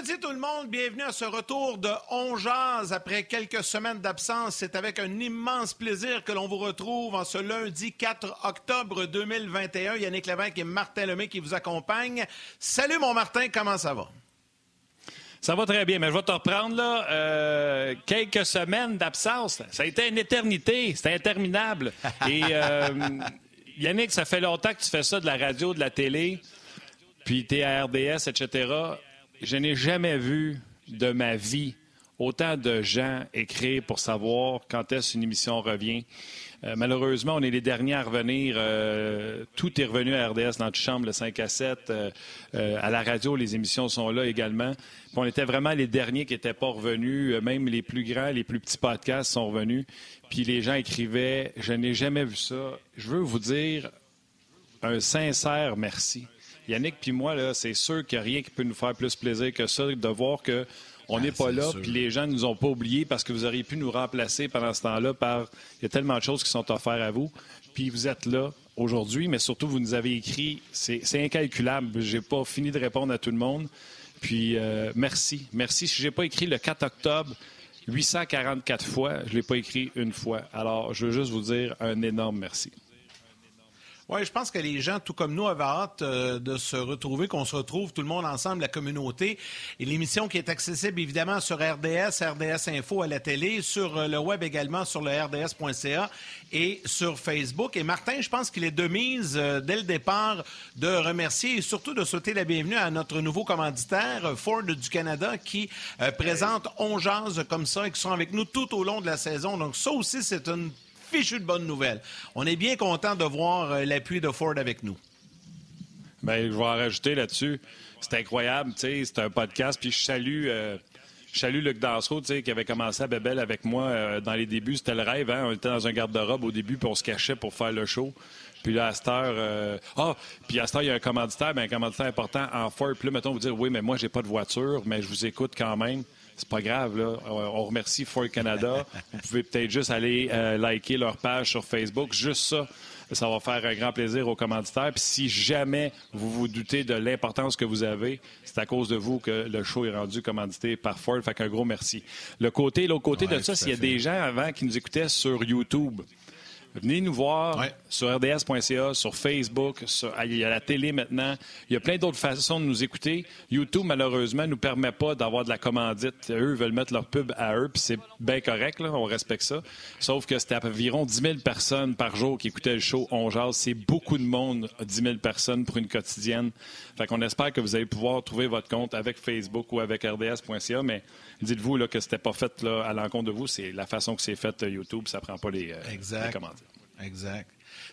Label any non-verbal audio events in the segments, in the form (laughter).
Lundi tout le monde, bienvenue à ce retour de On Jazz après quelques semaines d'absence. C'est avec un immense plaisir que l'on vous retrouve en ce lundi 4 octobre 2021. Yannick Lévesque et Martin Lemay qui vous accompagnent. Salut mon Martin, comment ça va? Ça va très bien, mais je vais te reprendre là. Euh, quelques semaines d'absence, ça a été une éternité, c'était interminable. Et euh, (laughs) Yannick, ça fait longtemps que tu fais ça de la radio, de la télé, puis t'es à RDS, etc. Je n'ai jamais vu de ma vie autant de gens écrire pour savoir quand est-ce une émission revient. Euh, malheureusement, on est les derniers à revenir. Euh, tout est revenu à RDS dans notre chambre, le 5 à 7. Euh, à la radio, les émissions sont là également. Puis on était vraiment les derniers qui n'étaient pas revenus. même les plus grands, les plus petits podcasts sont revenus. Puis les gens écrivaient, je n'ai jamais vu ça. Je veux vous dire un sincère merci. Yannick puis moi, là, c'est sûr qu'il n'y a rien qui peut nous faire plus plaisir que ça, de voir que on n'est pas là, puis les gens ne nous ont pas oubliés parce que vous auriez pu nous remplacer pendant ce temps-là par... Il y a tellement de choses qui sont offertes à vous. Puis vous êtes là aujourd'hui, mais surtout, vous nous avez écrit. C'est incalculable. J'ai pas fini de répondre à tout le monde. Puis euh, merci. Merci. Si je n'ai pas écrit le 4 octobre 844 fois, je ne l'ai pas écrit une fois. Alors, je veux juste vous dire un énorme merci. Oui, je pense que les gens, tout comme nous, avaient hâte euh, de se retrouver, qu'on se retrouve tout le monde ensemble, la communauté. Et l'émission qui est accessible évidemment sur RDS, RDS Info à la télé, sur euh, le web également, sur le rds.ca et sur Facebook. Et Martin, je pense qu'il est de mise euh, dès le départ de remercier et surtout de souhaiter la bienvenue à notre nouveau commanditaire, Ford du Canada, qui présente On Jazz comme ça et qui sont avec nous tout au long de la saison. Donc ça aussi, c'est une fichu de bonnes nouvelles. On est bien content de voir euh, l'appui de Ford avec nous. Bien, je vais en rajouter là-dessus. C'est incroyable, tu sais, c'est un podcast, puis je salue... Euh, je salue Luc Dansereau, qui avait commencé à Bebel avec moi euh, dans les débuts. C'était le rêve, hein? On était dans un garde-robe au début, puis on se cachait pour faire le show. Puis là, à cette heure... Ah! puis à cette heure, il y a un commanditaire, mais un commanditaire important en Ford. Puis là, mettons, vous dire, oui, mais moi, j'ai pas de voiture, mais je vous écoute quand même c'est pas grave. Là. On remercie Ford Canada. Vous pouvez peut-être juste aller euh, liker leur page sur Facebook. Juste ça, ça va faire un grand plaisir aux commanditaires. Puis si jamais vous vous doutez de l'importance que vous avez, c'est à cause de vous que le show est rendu commandité par Ford. Fait qu'un gros merci. Le côté, l'autre côté de ça, s'il y a des gens avant qui nous écoutaient sur YouTube, Venez nous voir sur rds.ca, sur Facebook, il y a la télé maintenant. Il y a plein d'autres façons de nous écouter. YouTube, malheureusement, ne nous permet pas d'avoir de la commandite. Eux veulent mettre leur pub à eux, puis c'est bien correct, là, on respecte ça. Sauf que c'était environ 10 000 personnes par jour qui écoutaient le show On Jase. C'est beaucoup de monde, 10 000 personnes pour une quotidienne. Fait qu'on espère que vous allez pouvoir trouver votre compte avec Facebook ou avec rds.ca, mais dites-vous là, que c'était pas fait là, à l'encontre de vous. C'est la façon que c'est fait euh, YouTube, ça prend pas les, euh, les commandes. Exact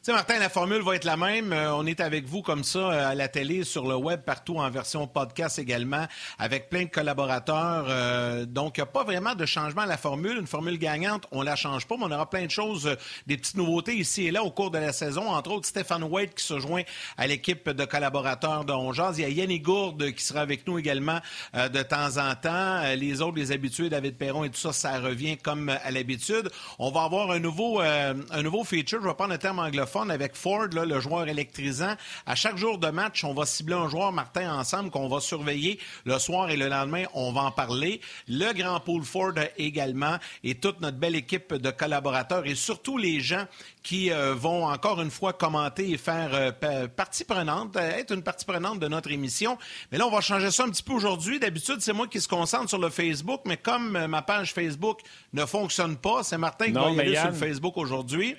sais, Martin, la formule va être la même. Euh, on est avec vous comme ça euh, à la télé, sur le web, partout en version podcast également, avec plein de collaborateurs. Euh, donc, il n'y a pas vraiment de changement à la formule. Une formule gagnante, on la change pas, mais on aura plein de choses, des petites nouveautés ici et là au cours de la saison. Entre autres, Stéphane White qui se joint à l'équipe de collaborateurs de Ongeaz. Il y a Yannick Gourde qui sera avec nous également de temps en temps. les autres, les habitués, David Perron et tout ça, ça revient comme à l'habitude. On va avoir un nouveau, un nouveau feature. Je vais prendre un terme anglophone avec Ford, le joueur électrisant. À chaque jour de match, on va cibler un joueur, Martin, ensemble, qu'on va surveiller le soir et le lendemain. On va en parler. Le Grand Pool Ford également et toute notre belle équipe de collaborateurs et surtout les gens qui euh, vont encore une fois commenter et faire euh, partie prenante, euh, être une partie prenante de notre émission. Mais là, on va changer ça un petit peu aujourd'hui. D'habitude, c'est moi qui se concentre sur le Facebook, mais comme ma page Facebook ne fonctionne pas, c'est Martin qui va y aller sur le Facebook aujourd'hui.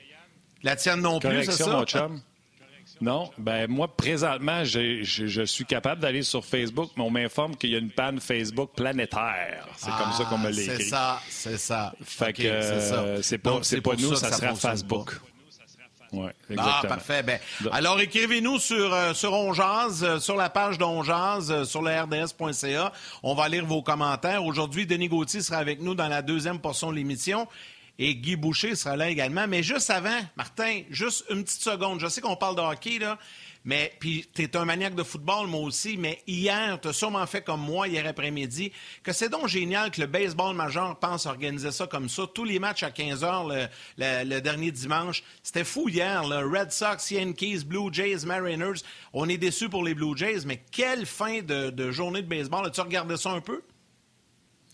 La tienne non plus, c'est ça? mon chum. Non, ben moi, présentement, je, je suis capable d'aller sur Facebook, mais on m'informe qu'il y a une panne Facebook planétaire. C'est comme ça qu'on me l'a C'est ça, c'est ça. Fait que c'est pas, c'est pas nous, ça, sera Facebook. Ouais, ah, parfait. Ben, alors, écrivez-nous sur, euh, sur Onjaz, euh, sur la page d'Onjaz, euh, sur le rds.ca. On va lire vos commentaires. Aujourd'hui, Denis Gauthier sera avec nous dans la deuxième portion de l'émission. Et Guy Boucher sera là également. Mais juste avant, Martin, juste une petite seconde. Je sais qu'on parle de hockey, là. Mais puis tu un maniaque de football, moi aussi, mais hier, tu as sûrement fait comme moi hier après-midi, que c'est donc génial que le baseball majeur pense organiser ça comme ça. Tous les matchs à 15 h le, dernier dimanche. C'était fou hier. Red Sox, Yankees, Blue Jays, Mariners. On est déçus pour les Blue Jays, mais quelle fin de, journée de baseball. As-tu regardé ça un peu?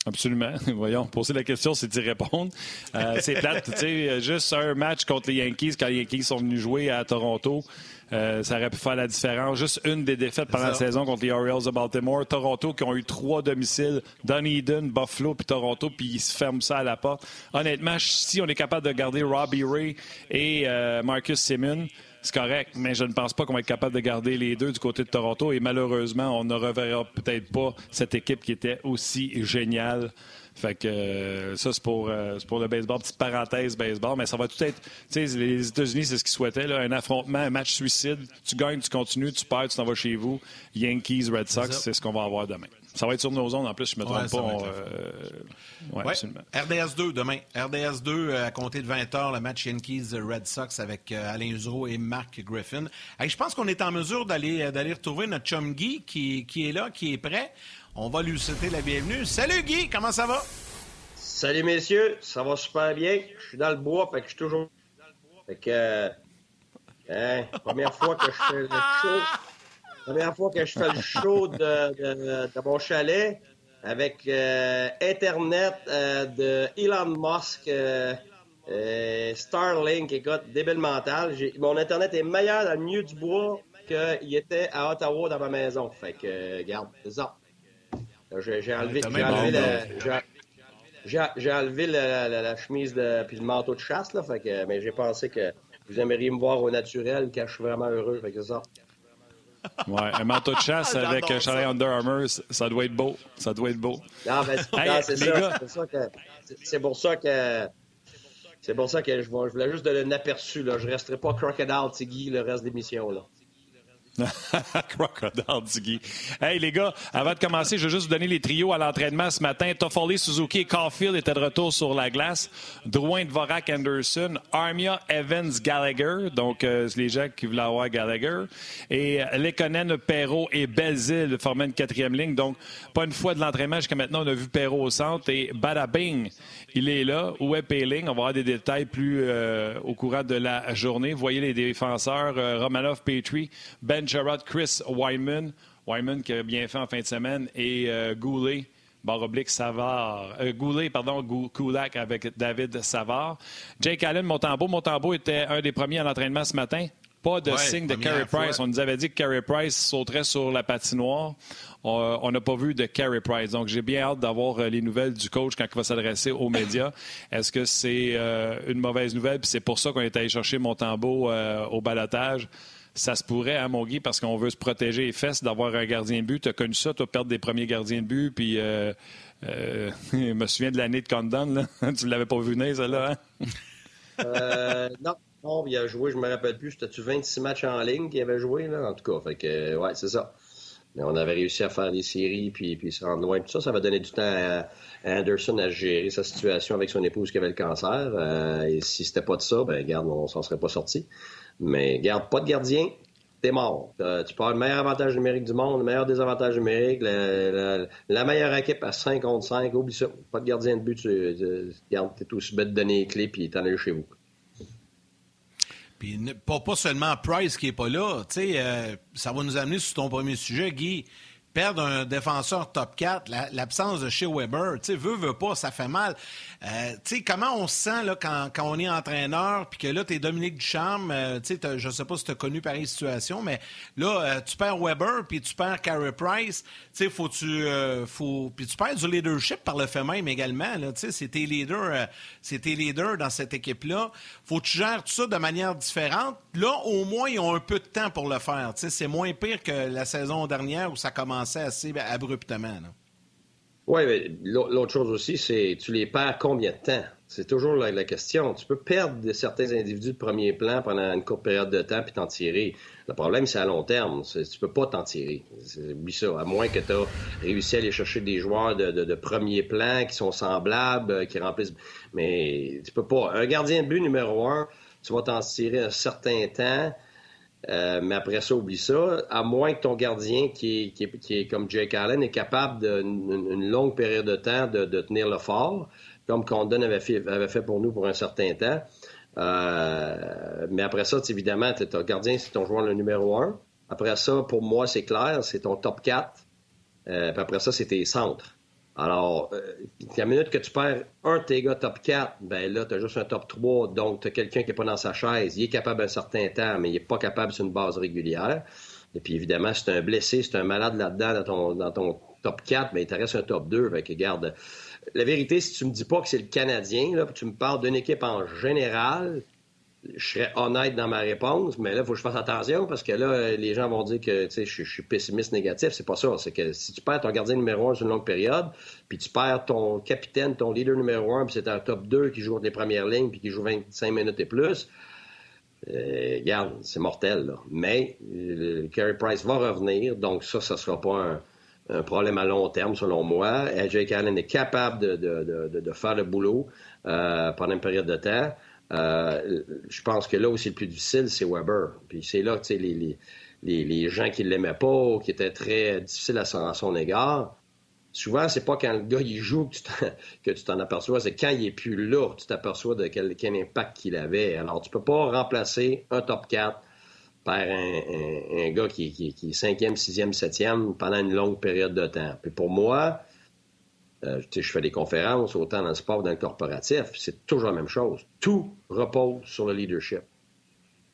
Absolument. (laughs) Voyons, poser la question, c'est d'y répondre. Euh, c'est plate, tu sais, juste un match contre les Yankees quand les Yankees sont venus jouer à Toronto. Euh, ça aurait pu faire la différence. Juste une des défaites pendant la saison contre les Orioles de Baltimore. Toronto qui ont eu trois domiciles, Dunedin, Buffalo puis Toronto, puis ils se ferment ça à la porte. Honnêtement, si on est capable de garder Robbie Ray et euh, Marcus Simmons, c'est correct, mais je ne pense pas qu'on va être capable de garder les deux du côté de Toronto. Et malheureusement, on ne reverra peut-être pas cette équipe qui était aussi géniale fait que euh, ça, c'est pour, euh, pour le baseball. Petite parenthèse baseball, mais ça va tout être. Tu sais, les États-Unis, c'est ce qu'ils souhaitaient, là, un affrontement, un match suicide. Tu gagnes, tu continues, tu perds, tu t'en vas chez vous. Yankees, Red Sox, c'est ce qu'on va avoir demain. Ça va être sur nos ondes en plus, je ne me trompe pas. Euh... RDS 2 demain. RDS 2 à compter de 20h, le match Yankees-Red Sox avec euh, Alain Usereau et Mark Griffin. je pense qu'on est en mesure d'aller retrouver notre chum Guy qui, qui est là, qui est prêt. On va lui souhaiter la bienvenue. Salut Guy, comment ça va? Salut messieurs, ça va super bien. Je suis dans le bois, fait que je suis toujours. Fait que. Euh, hein, première fois que je fais le show. (laughs) Première fois que je fais le show de, de, mon chalet avec euh, Internet euh, de Elon Musk. Starlink, écoute, débile mental. Mon Internet est meilleur dans le milieu du bois qu'il était à Ottawa dans ma maison. Fait que, regarde, c'est ça. J'ai enlevé, j'ai enlevé, la, chemise de, puis le manteau de chasse, là, fait que, mais j'ai pensé que vous aimeriez me voir au naturel quand je suis vraiment heureux, fait que ça. Ouais, un manteau de chasse avec un chalet Under Armour, ça doit être beau. Ça doit être beau. Non, mais c'est ça. C'est pour ça que. C'est pour ça que je, voulais juste donner un aperçu. Là. Je ne resterai pas Crocodile Tiggy le reste de l'émission. (laughs) Crocodile Diggy. Hey, les gars, avant de commencer, je veux juste vous donner les trios à l'entraînement ce matin. Toffoli, Suzuki et Caulfield étaient de retour sur la glace. Drouin, Dvorak, Anderson. Armia, Evans, Gallagher. Donc, euh, les gens qui voulaient avoir Gallagher. Et euh, Lekonen, Perrault et Belzil formaient une quatrième ligne. Donc, pas une fois de l'entraînement jusqu'à maintenant, on a vu Perrault au centre. Et Badabing, il est là. Où est Payling? On va avoir des détails plus euh, au courant de la journée. Vous voyez les défenseurs, Romanov, Petrie, Ben Ben Chris Wyman. Wyman qui a bien fait en fin de semaine. Et euh, Goulet, barre oblique Savard. Euh, Goulet, pardon, Kulak avec David Savard. Jake Allen, Montembeau. Montembeau était un des premiers à l'entraînement ce matin. Pas de signe de Carey Price. On nous avait dit que Carey Price sauterait sur la patinoire. On n'a pas vu de Carey Price. Donc, j'ai bien hâte d'avoir euh, les nouvelles du coach quand il va s'adresser aux médias. Est-ce que c'est euh, une mauvaise nouvelle? Puis c'est pour ça qu'on est allé chercher Montembeau au balotage ça se pourrait, hein, mon Guy, parce qu'on veut se protéger les fesses d'avoir un gardien de but. Tu as connu ça, tu as perdre des premiers gardiens de but, puis euh, euh, (laughs) je me souviens de l'année de Condon, là. (laughs) tu ne l'avais pas vu venir, là, hein? euh, non. Il a joué, je me rappelle plus, c'était-tu 26 matchs en ligne qu'il avait joué, là, en tout cas. Fait que, ouais, c'est ça. Mais on avait réussi à faire des séries, puis, puis se rendre loin. Tout ça, ça va donner du temps à, Anderson à gérer sa situation avec son épouse qui avait le cancer. et si c'était pas de ça, ben, regarde, on s'en serait pas sorti. Mais garde pas de gardien, t'es mort. Tu peux avoir le meilleur avantage numérique du monde, le meilleur désavantage numérique, la, meilleure équipe à 5 contre 5, oublie ça. Pas de gardien de but, tu, tu t'es aussi bête de donner les clés puis t'en aller chez vous. Puis pas, pas seulement Price qui est pas là, tu sais, euh, ça va nous amener sur ton premier sujet, Guy. Perdre un défenseur top 4, l'absence de chez Weber, tu sais, veut, veut pas, ça fait mal. Euh, tu sais, comment on se sent là, quand, quand on est entraîneur, puis que là, tu es Dominique Ducharme, euh, tu sais, je sais pas si tu as connu pareille situation, mais là, euh, tu perds Weber, puis tu perds Carey Price, tu sais, faut tu... faut... Puis tu perds du leadership par le fait même également, là, tu sais, c'est tes leaders, tes leaders dans cette équipe-là. Faut que tu gères tout ça de manière différente. Là, au moins, ils ont un peu de temps pour le faire, tu sais, c'est moins pire que la saison dernière où ça commence assez abruptement. Oui, mais l'autre chose aussi, c'est tu les perds combien de temps? C'est toujours la, question. Tu peux perdre certains individus de premier plan pendant une courte période de temps puis t'en tirer. Le problème, c'est à long terme. Tu peux pas t'en tirer. Oublie ça. À moins que tu as réussi à aller chercher des joueurs de, premier plan qui sont semblables, euh, qui remplissent. Mais tu peux pas. Un gardien de but numéro un, tu vas t'en tirer un certain temps. Euh, mais après ça, oublie ça. À moins que ton gardien, qui est, comme Jake Allen, est capable d'une longue période de temps de, tenir le fort, comme Condon avait fait, avait fait pour nous pour un certain temps. Euh, mais après ça, évidemment, ton gardien, c'est ton joueur le numéro un. Après ça, pour moi, c'est clair, c'est ton top 4. Euh, puis après ça, c'est tes centres. Alors, euh, la minute que tu perds un de tes gars top 4, ben là, tu as juste un top 3, donc tu as quelqu'un qui n'est pas dans sa chaise. Il est capable un certain temps, mais il n'est pas capable sur une base régulière. Et puis évidemment, si tu un blessé, si tu un malade là-dedans dans ton, dans ton top 4, ben, il te reste un top 2. Fait que, garde, la vérité, si tu me dis pas que c'est le Canadien, là, tu me parles d'une équipe en général, je serais honnête dans ma réponse, mais là, il faut que je fasse attention parce que là, les gens vont dire que je, je suis pessimiste négatif. C'est pas ça. C'est que si tu perds ton gardien numéro un sur une longue période, puis tu perds ton capitaine, ton leader numéro un, puis c'est un top 2 qui joue les premières lignes, puis qui joue 25 minutes et plus, euh, regarde, c'est mortel. Là. Mais euh, Carey Price va revenir, donc ça, ça sera pas un, problème à long terme, selon moi. Jake Allen est capable de, faire le boulot euh, pendant une période de temps. Euh, je pense que là où c'est le plus difficile, c'est Weber. Puis c'est là que les, les, les, les, gens qui ne l'aimaient pas, qui étaient très difficiles à son, à son égard, souvent, c'est pas quand le gars il joue que tu t'en (laughs) aperçois, c'est quand il est plus là tu t'aperçois de quel, impact qu'il avait. Alors, tu peux pas remplacer un top 4 par un, gars qui est cinquième, sixième, septième pendant une longue période de temps. Puis pour moi, euh, je fais des conférences autant dans le sport que dans le corporatif, c'est toujours la même chose. Tout repose sur le leadership.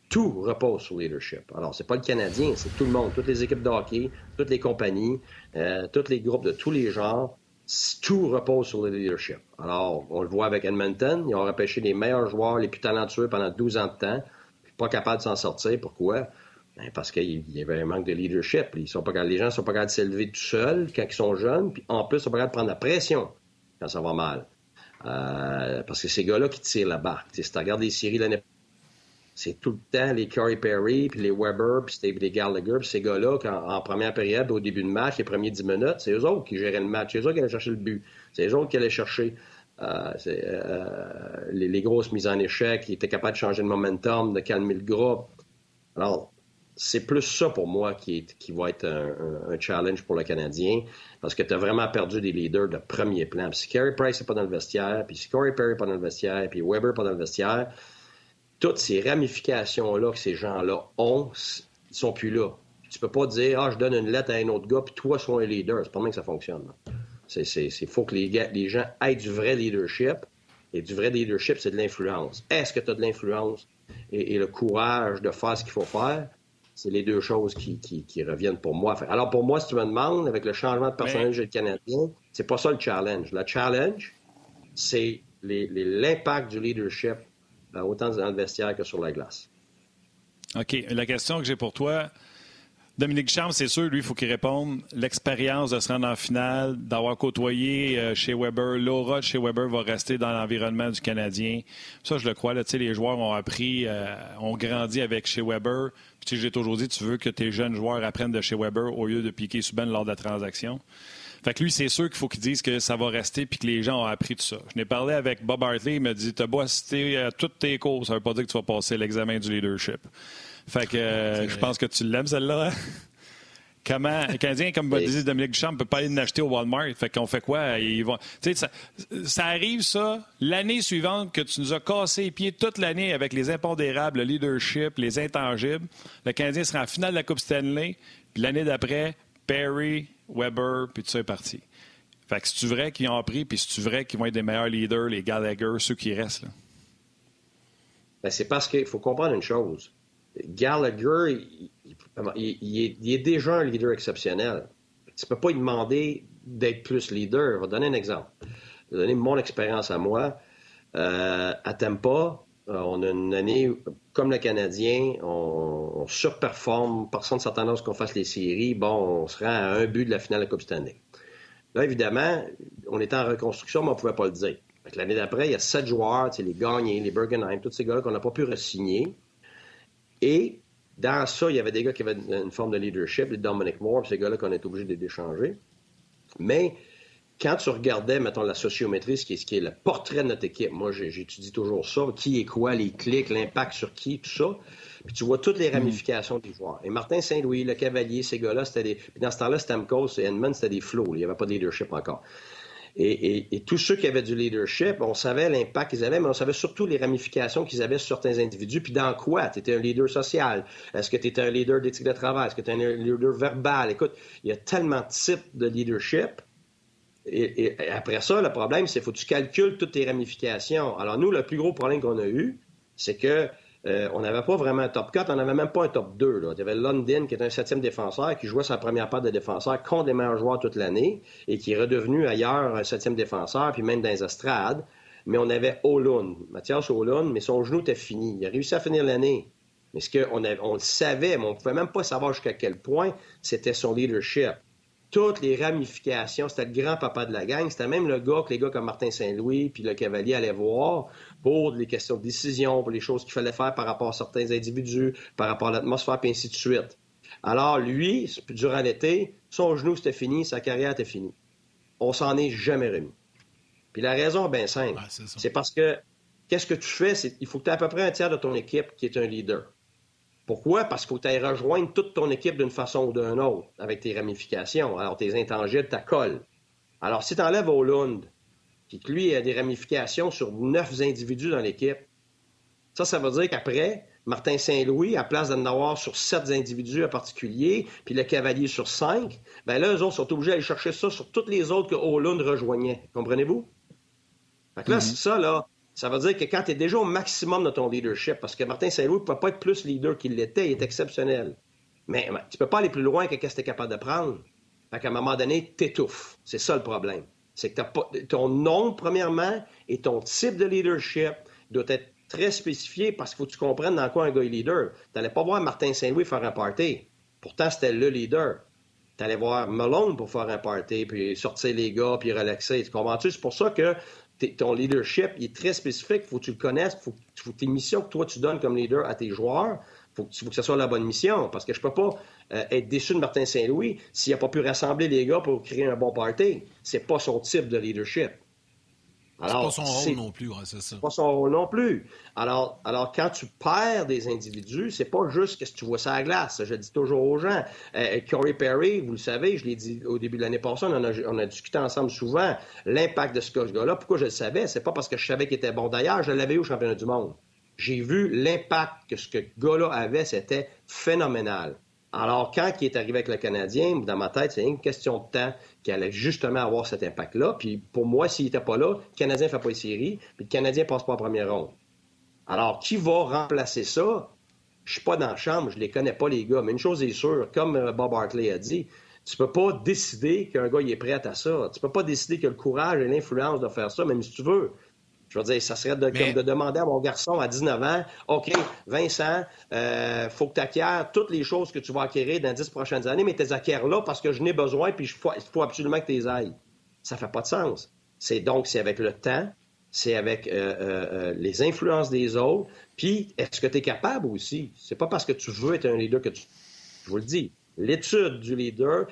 Tout repose sur le leadership. Alors, c'est pas le Canadien, c'est tout le monde, toutes les équipes de hockey, toutes les compagnies, euh, tous les groupes de tous les genres. Tout repose sur le leadership. Alors, on le voit avec Edmonton, ils ont repêché les meilleurs joueurs, les plus talentueux pendant 12 ans de temps, pas capables de s'en sortir. Pourquoi? Ben, parce qu'il y avait un manque de leadership. Ils sont pas, les gens ne sont pas capables de s'élever tout seuls quand ils sont jeunes, puis en plus, ils sont pas capables de prendre la pression quand ça va mal. Euh, parce que ces gars-là qui tirent la barque. si tu regardes les séries l'année c'est tout le temps les Curry Perry, puis les Weber, puis les Gallagher, puis ces gars-là, en première période, au début de match, les premiers 10 minutes, c'est eux autres qui géraient le match, c'est eux autres qui allaient chercher le but, c'est eux autres qui allaient chercher euh, euh, les, les, grosses mises en échec, qui étaient capables de changer le momentum, de calmer le groupe. Alors, c'est plus ça pour moi qui, va être un, challenge pour le Canadien, parce que tu as vraiment perdu des leaders de premier plan. Puis si Carey Price n'est pas dans le vestiaire, puis si Corey Perry n'est pas dans le vestiaire, puis Weber n'est pas dans le vestiaire, toutes ces ramifications-là que ces gens-là ont, ils sont plus là. Tu peux pas dire, ah, je donne une lettre à un autre gars, puis toi, sois un leader. C'est pas même que ça fonctionne. Il faut que les, les gens aient du vrai leadership. Et du vrai leadership, c'est de l'influence. Est-ce que tu as de l'influence et, le courage de faire ce qu'il faut faire? C'est les deux choses qui, reviennent pour moi. Alors, pour moi, si tu me demandes, avec le changement de personnage du Canadien, c'est pas ça le challenge. Le challenge, c'est l'impact du leadership, euh, autant dans le vestiaire que sur la glace. OK. La question que j'ai pour toi, Dominique Charme, c'est sûr, lui, il faut qu'il réponde. L'expérience de se rendre en finale, d'avoir côtoyé euh, chez Weber, l'aura chez Weber va rester dans l'environnement du Canadien. Ça, je le crois. Là, les joueurs ont appris, euh, ont grandi avec chez Weber. Puis, j'ai toujours dit, tu veux que tes jeunes joueurs apprennent de chez Weber au lieu de piquer Subban lors de la transaction. Fait que lui, c'est sûr qu'il faut qu'il dise que ça va rester puis que les gens ont appris tout ça. Je n'ai parlé avec Bob Hartley, il m'a dit T'as beau assister à toutes tes courses, ça veut pas dire que tu vas passer l'examen du leadership. Fait que euh, je pense que tu l'aimes, celle-là. (laughs) Comment, le Canadien, comme disait Dominique Duchamp, ne peut pas aller l'acheter au Walmart. Fait qu'on fait quoi? Ils vont, ça, ça arrive, ça, l'année suivante que tu nous as cassé les pieds toute l'année avec les impondérables, le leadership, les intangibles. Le Canadien sera en finale de la Coupe Stanley. Puis l'année d'après, Perry, Weber, puis tout ça est parti. Fait que c'est-tu vrai qu'ils ont appris, puis c'est-tu vrai qu'ils vont être des meilleurs leaders, les Gallagher, ceux qui restent? Là? Ben, c'est parce qu'il faut comprendre une chose. Gallagher, il, est, déjà un leader exceptionnel. Tu ne peux pas lui demander d'être plus leader. Je vais donner un exemple. Je vais donner mon expérience à moi. Euh, à Tampa, euh, on a une année, comme le Canadien, on, surperforme. Personne ne s'attendait à ce qu'on fasse les séries. Bon, on se rend à un but de la finale de la Coupe Stanley. Là, évidemment, on était en reconstruction, mais on ne pouvait pas le dire. L'année d'après, il y a sept joueurs, les Gagnés, les Bergenheim, tous ces gars-là qu'on n'a pas pu re-signer. Et dans ça, il y avait des gars qui avaient une forme de leadership, les Dominic Moore, ces gars-là qu'on est obligé de d'échanger. Mais quand tu regardais, mettons, la sociométrie, ce qui est, ce qui est le portrait de notre équipe, moi, j'étudie toujours ça, qui est quoi, les clics, l'impact sur qui, tout ça. Puis tu vois toutes les ramifications des joueurs. Et Martin Saint-Louis, le Cavalier, ces gars-là, c'était des. Puis dans ce temps-là, Stamkos et Edmund, c'était des flots. Il n'y avait pas de leadership encore. Et, tous ceux qui avaient du leadership, on savait l'impact qu'ils avaient, mais on savait surtout les ramifications qu'ils avaient sur certains individus. Puis dans quoi? Tu étais un leader social? Est-ce que tu étais un leader d'éthique de travail? Est-ce que tu étais un leader verbal? Écoute, il y a tellement de types de leadership. Et, après ça, le problème, c'est qu'il faut que tu calcules toutes tes ramifications. Alors nous, le plus gros problème qu'on a eu, c'est que euh, on n'avait pas vraiment un top 4, on n'avait même pas un top 2. Là. Il y avait London, qui est un septième défenseur, qui jouait sa première part de défenseur contre les meilleurs joueurs toute l'année et qui est redevenu ailleurs un septième défenseur, puis même dans les estrades. Mais on avait Olun, Mathias Olun, mais son genou était fini. Il a réussi à finir l'année. Mais ce qu'on on le savait, mais on ne pouvait même pas savoir jusqu'à quel point c'était son leadership toutes les ramifications. C'était le grand-papa de la gang. C'était même le gars que les gars comme Martin Saint-Louis puis le Cavalier allaient voir pour les questions de décision, pour les choses qu'il fallait faire par rapport à certains individus, par rapport à l'atmosphère, puis ainsi de suite. Alors, lui, durant l'été, son genou, c'était fini, sa carrière était finie. On s'en est jamais remis. Puis la raison est bien simple. c'est parce que qu'est-ce que tu fais? Il faut que tu aies à peu près un tiers de ton équipe qui est un leader. Pourquoi? Parce qu'il faut que tu rejoindre toute ton équipe d'une façon ou d'une autre, avec tes ramifications. Alors, tes intangibles, ta colle. Alors, si tu enlèves Hollande, puis que lui a des ramifications sur neuf individus dans l'équipe, ça, ça veut dire qu'après, Martin Saint-Louis, à place d'en avoir sur sept individus en particulier, puis le Cavalier sur cinq, bien là, eux autres sont obligés d'aller chercher ça sur toutes les autres que Hollande rejoignait. Comprenez-vous? Fait que là, mm-hmm. ça, là, ça veut dire que quand tu es déjà au maximum de ton leadership, parce que Martin Saint-Louis ne peut pas être plus leader qu'il l'était, il est exceptionnel. Mais tu ne peux pas aller plus loin que ce que tu es capable de prendre. Fait qu'à un moment donné, t'étouffes. C'est ça le problème. C'est que ton nom, premièrement, et ton type de leadership doit être très spécifié parce qu'il faut que tu comprennes dans quoi un gars est leader. Tu n'allais pas voir Martin Saint-Louis faire un party. Pourtant, c'était le leader. Tu allais voir Malone pour faire un party, puis sortir les gars, puis relaxer. Tu comprends-tu? C'est pour ça que ton leadership est très spécifique. Il faut que tu le connaisses. Il faut, faut, tes missions que toi, tu donnes comme leader à tes joueurs, faut, faut, que ce soit la bonne mission. Parce que je ne peux pas euh, être déçu de Martin Saint-Louis s'il n'a pas pu rassembler les gars pour créer un bon party. C'est pas son type de leadership. C'est pas son rôle non plus, c'est ça. pas son rôle non plus. Alors, alors quand tu perds des individus, c'est pas juste que tu vois ça à glace. Je dis toujours aux gens. Euh, Corey Perry, vous le savez, je l'ai dit au début de l'année passée, on, a, on a discuté ensemble souvent l'impact de ce gars-là. Pourquoi je le savais? C'est pas parce que je savais qu'il était bon. D'ailleurs, je l'avais eu au championnat du monde. J'ai vu l'impact que ce gars-là avait, c'était phénoménal. Alors, quand il est arrivé avec le Canadien, dans ma tête, c'est une question de temps qu'il allait justement avoir cet impact-là. Puis pour moi, s'il n'était pas là, le Canadien ne fait pas les séries, puis le Canadien ne passe pas en première ronde. Alors, qui va remplacer ça? Je suis pas dans la chambre, je les connais pas, les gars. Mais une chose est sûre, comme euh, Bob Hartley a dit, tu peux pas décider qu'un gars est prêt à ça. Tu peux pas décider qu'il a le courage et l'influence de faire ça, même si tu veux. Je veux dire, ça serait de, comme de demander à mon garçon à 19 ans, OK, Vincent, euh, faut que tu acquières toutes les choses que tu vas acquérir dans les 10 prochaines années, mais tu les acquiers là parce que je n'ai besoin, puis il faut, absolument que tu les ailles. Ça fait pas de sens. C'est donc, c'est avec le temps, c'est avec euh, euh, euh, les influences des autres, puis est-ce que tu es capable aussi? C'est pas parce que tu veux être un leader que tu... Je vous le dis, l'étude du leader,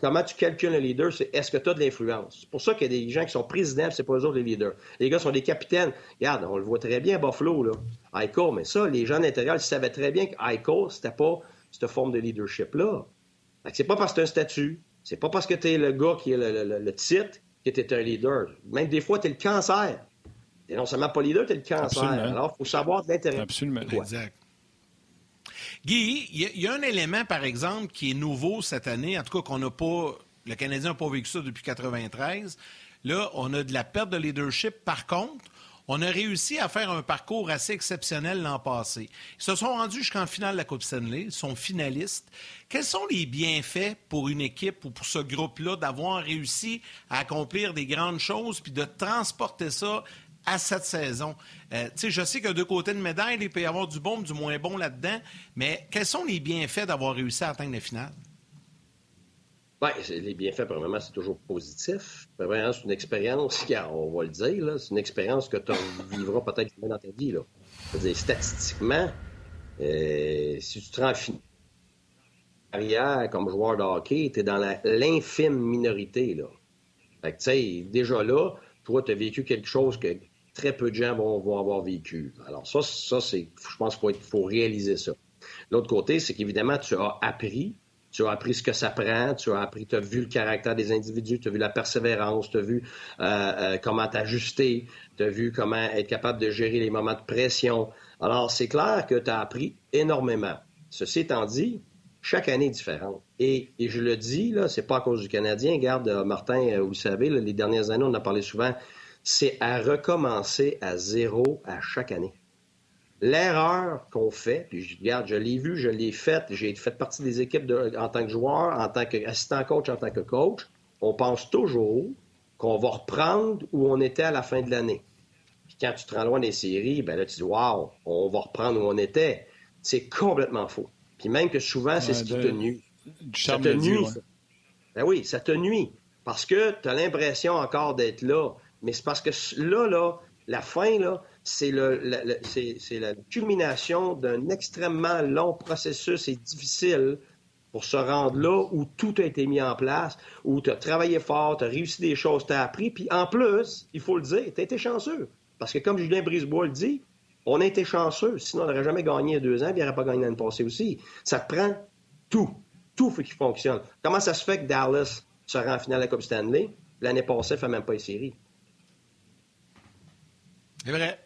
comment tu calcules un leader, c'est est-ce que tu as de l'influence? C'est pour ça qu'il y a des gens qui sont présidents, c'est pas eux autres les leaders. Les gars sont des capitaines. Regarde, on le voit très bien à Buffalo, là. Ico, mais ça, les gens à l'intérieur, ils savaient très bien qu'Ico, c'était pas cette forme de leadership-là. C'est pas parce que tu as un statut, c'est pas parce que tu es le gars qui a le, titre que tu es un leader. Même des fois, tu es le cancer. Et non seulement pas leader, tu es le cancer. Alors, il faut savoir de l'intérieur. Absolument. Exact. Guy, il y, a un élément, par exemple, qui est nouveau cette année, en tout cas qu'on n'a pas. Le Canadien n'a pas vécu ça depuis 93. Là, on a de la perte de leadership. Par contre, on a réussi à faire un parcours assez exceptionnel l'an passé. Ils se sont rendus jusqu'en finale de la Coupe Stanley, ils sont finalistes. Quels sont les bienfaits pour une équipe ou pour ce groupe-là d'avoir réussi à accomplir des grandes choses puis de transporter ça à cette saison. Euh, je sais a deux côtés de médaille, il peut y avoir du bon, du moins bon là-dedans, mais quels sont les bienfaits d'avoir réussi à atteindre la finale? Bien, les bienfaits, premièrement, c'est toujours positif. C'est une expérience, (laughs) on va le dire, c'est une expérience que tu vivras peut-être jamais dans ta vie. Là. statistiquement, euh, si tu te rends arrière comme joueur de hockey, tu es dans l'infime minorité. Là. Fait que, déjà là, toi, tu as vécu quelque chose que très peu de gens vont, avoir vécu. Alors, ça, ça c'est, je pense qu'il faut, faut réaliser ça. L'autre côté, c'est qu'évidemment, tu as appris tu as appris ce que ça prend, tu as appris, tu as vu le caractère des individus, tu as vu la persévérance, tu as vu euh, euh, comment t'ajuster, tu as vu comment être capable de gérer les moments de pression. Alors, c'est clair que tu as appris énormément. Ceci étant dit, chaque année est différente. Et, je le dis, là, c'est pas à cause du Canadien. Garde, euh, Martin, vous le savez, les dernières années, on a parlé souvent, c'est à recommencer à zéro à chaque année. L'erreur qu'on fait, puis je, regarde, je l'ai vu, je l'ai faite, j'ai fait partie des équipes en tant que joueur, en tant qu'assistant coach, en tant que coach, on pense toujours qu'on va reprendre où on était à la fin de l'année. Puis quand tu te rends loin des séries, ben là, tu dis, waouh, on va reprendre où on était. C'est complètement faux. Puis même que souvent, c'est ce qui te nuit. ça te nuit. Ben oui, ça te nuit. Parce que tu as l'impression encore d'être là. Mais c'est parce que là, là, la fin, là, c'est la, culmination d'un extrêmement long processus et difficile pour se rendre là où tout a été mis en place, où tu as travaillé fort, tu as réussi des choses, tu as appris. Puis en plus, il faut le dire, tu as été chanceux. Parce que comme Julien Brisebois le dit, on a été chanceux. Sinon, on n'aurait jamais gagné deux ans, puis il n'aurait pas gagné l'année passée aussi. Ça te prend tout. Tout faut qu'il fonctionne. Comment ça se fait que Dallas se rend en finale de la Coupe Stanley? L'année passée, ne fait même pas une série. C'est vrai.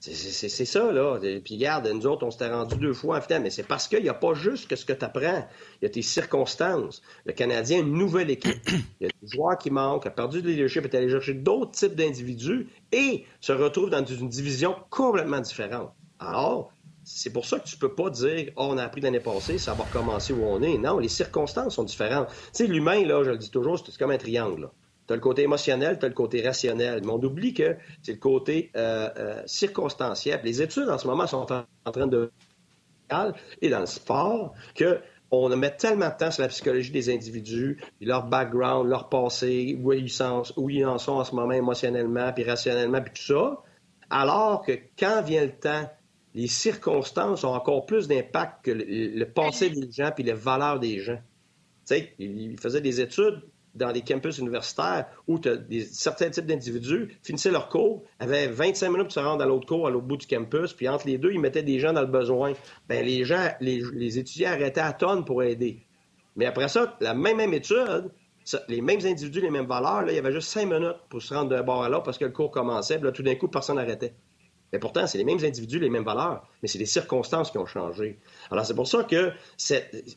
C'est ça, là. Puis regarde, nous autres, on s'était rendu deux fois en finale, mais c'est parce qu'il n'y a pas juste que ce que tu apprends. Il y a tes circonstances. Le Canadien a une nouvelle équipe. Il y a des joueurs qui manquent, a perdu de leadership, est allé chercher d'autres types d'individus et se retrouve dans une division complètement différente. Alors, c'est pour ça que tu peux pas dire oh, on a appris l'année passée, ça va recommencer où on est. Non, les circonstances sont différentes. Tu sais, l'humain, là, je le dis toujours, c'est comme un triangle. Là. Tu as le côté émotionnel, tu as le côté rationnel. Mais on oublie que c'est le côté euh, euh, circonstanciel. Les études en ce moment sont en, train de et dans le sport que on met tellement de temps sur la psychologie des individus, leur background, leur passé, où ils, où ils en sont en ce moment émotionnellement, puis rationnellement, puis tout ça, alors que quand vient le temps, les circonstances ont encore plus d'impact que le, passé des gens puis les valeurs des gens. Tu sais, ils faisaient des études dans les campus universitaires où certains types d'individus finissaient leur cours, avaient 25 minutes pour se rendre à l'autre cours, à l'autre bout du campus, puis entre les deux, ils mettaient des gens dans le besoin. Bien, les gens, les, étudiants arrêtaient à tonnes pour aider. Mais après ça, la même, même étude, les mêmes individus, les mêmes valeurs, là, il y avait juste 5 minutes pour se rendre d'un bord à l'autre parce que le cours commençait, puis là, tout d'un coup, personne n'arrêtait. Mais pourtant, c'est les mêmes individus, les mêmes valeurs, mais c'est les circonstances qui ont changé. Alors, c'est pour ça que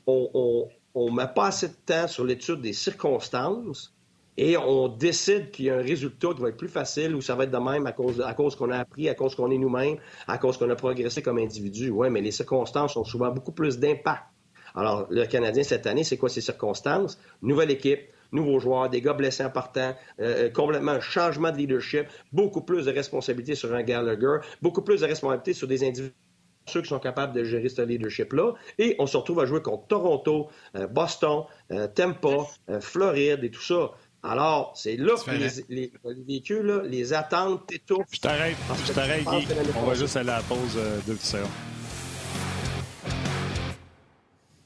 on ne met pas assez de temps sur l'étude des circonstances et on décide qu'il y a un résultat qui va être plus facile ou ça va être de même à cause, à cause qu'on a appris, à cause qu'on est nous-mêmes, à cause qu'on a progressé comme individu. Oui, mais les circonstances ont souvent beaucoup plus d'impact. Alors, le Canadien, cette année, c'est quoi ces circonstances? Nouvelle équipe, nouveaux joueurs, des gars blessés en partant, euh, euh, complètement un changement de leadership, beaucoup plus de responsabilités sur un Gallagher, beaucoup plus de responsabilités sur des individus ceux qui sont capables de gérer ce leadership-là. Et on se retrouve à jouer contre Toronto, euh, Boston, euh, Tampa, euh, Floride et tout ça. Alors, c'est là que les, véhicules, les attentes t'étouffent. Je t'arrête, je t'arrête, Guy. On va juste aller à la pause de petites secondes.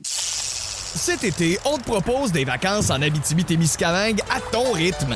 Cet été, on te propose des vacances en Abitibi-Témiscamingue à ton rythme.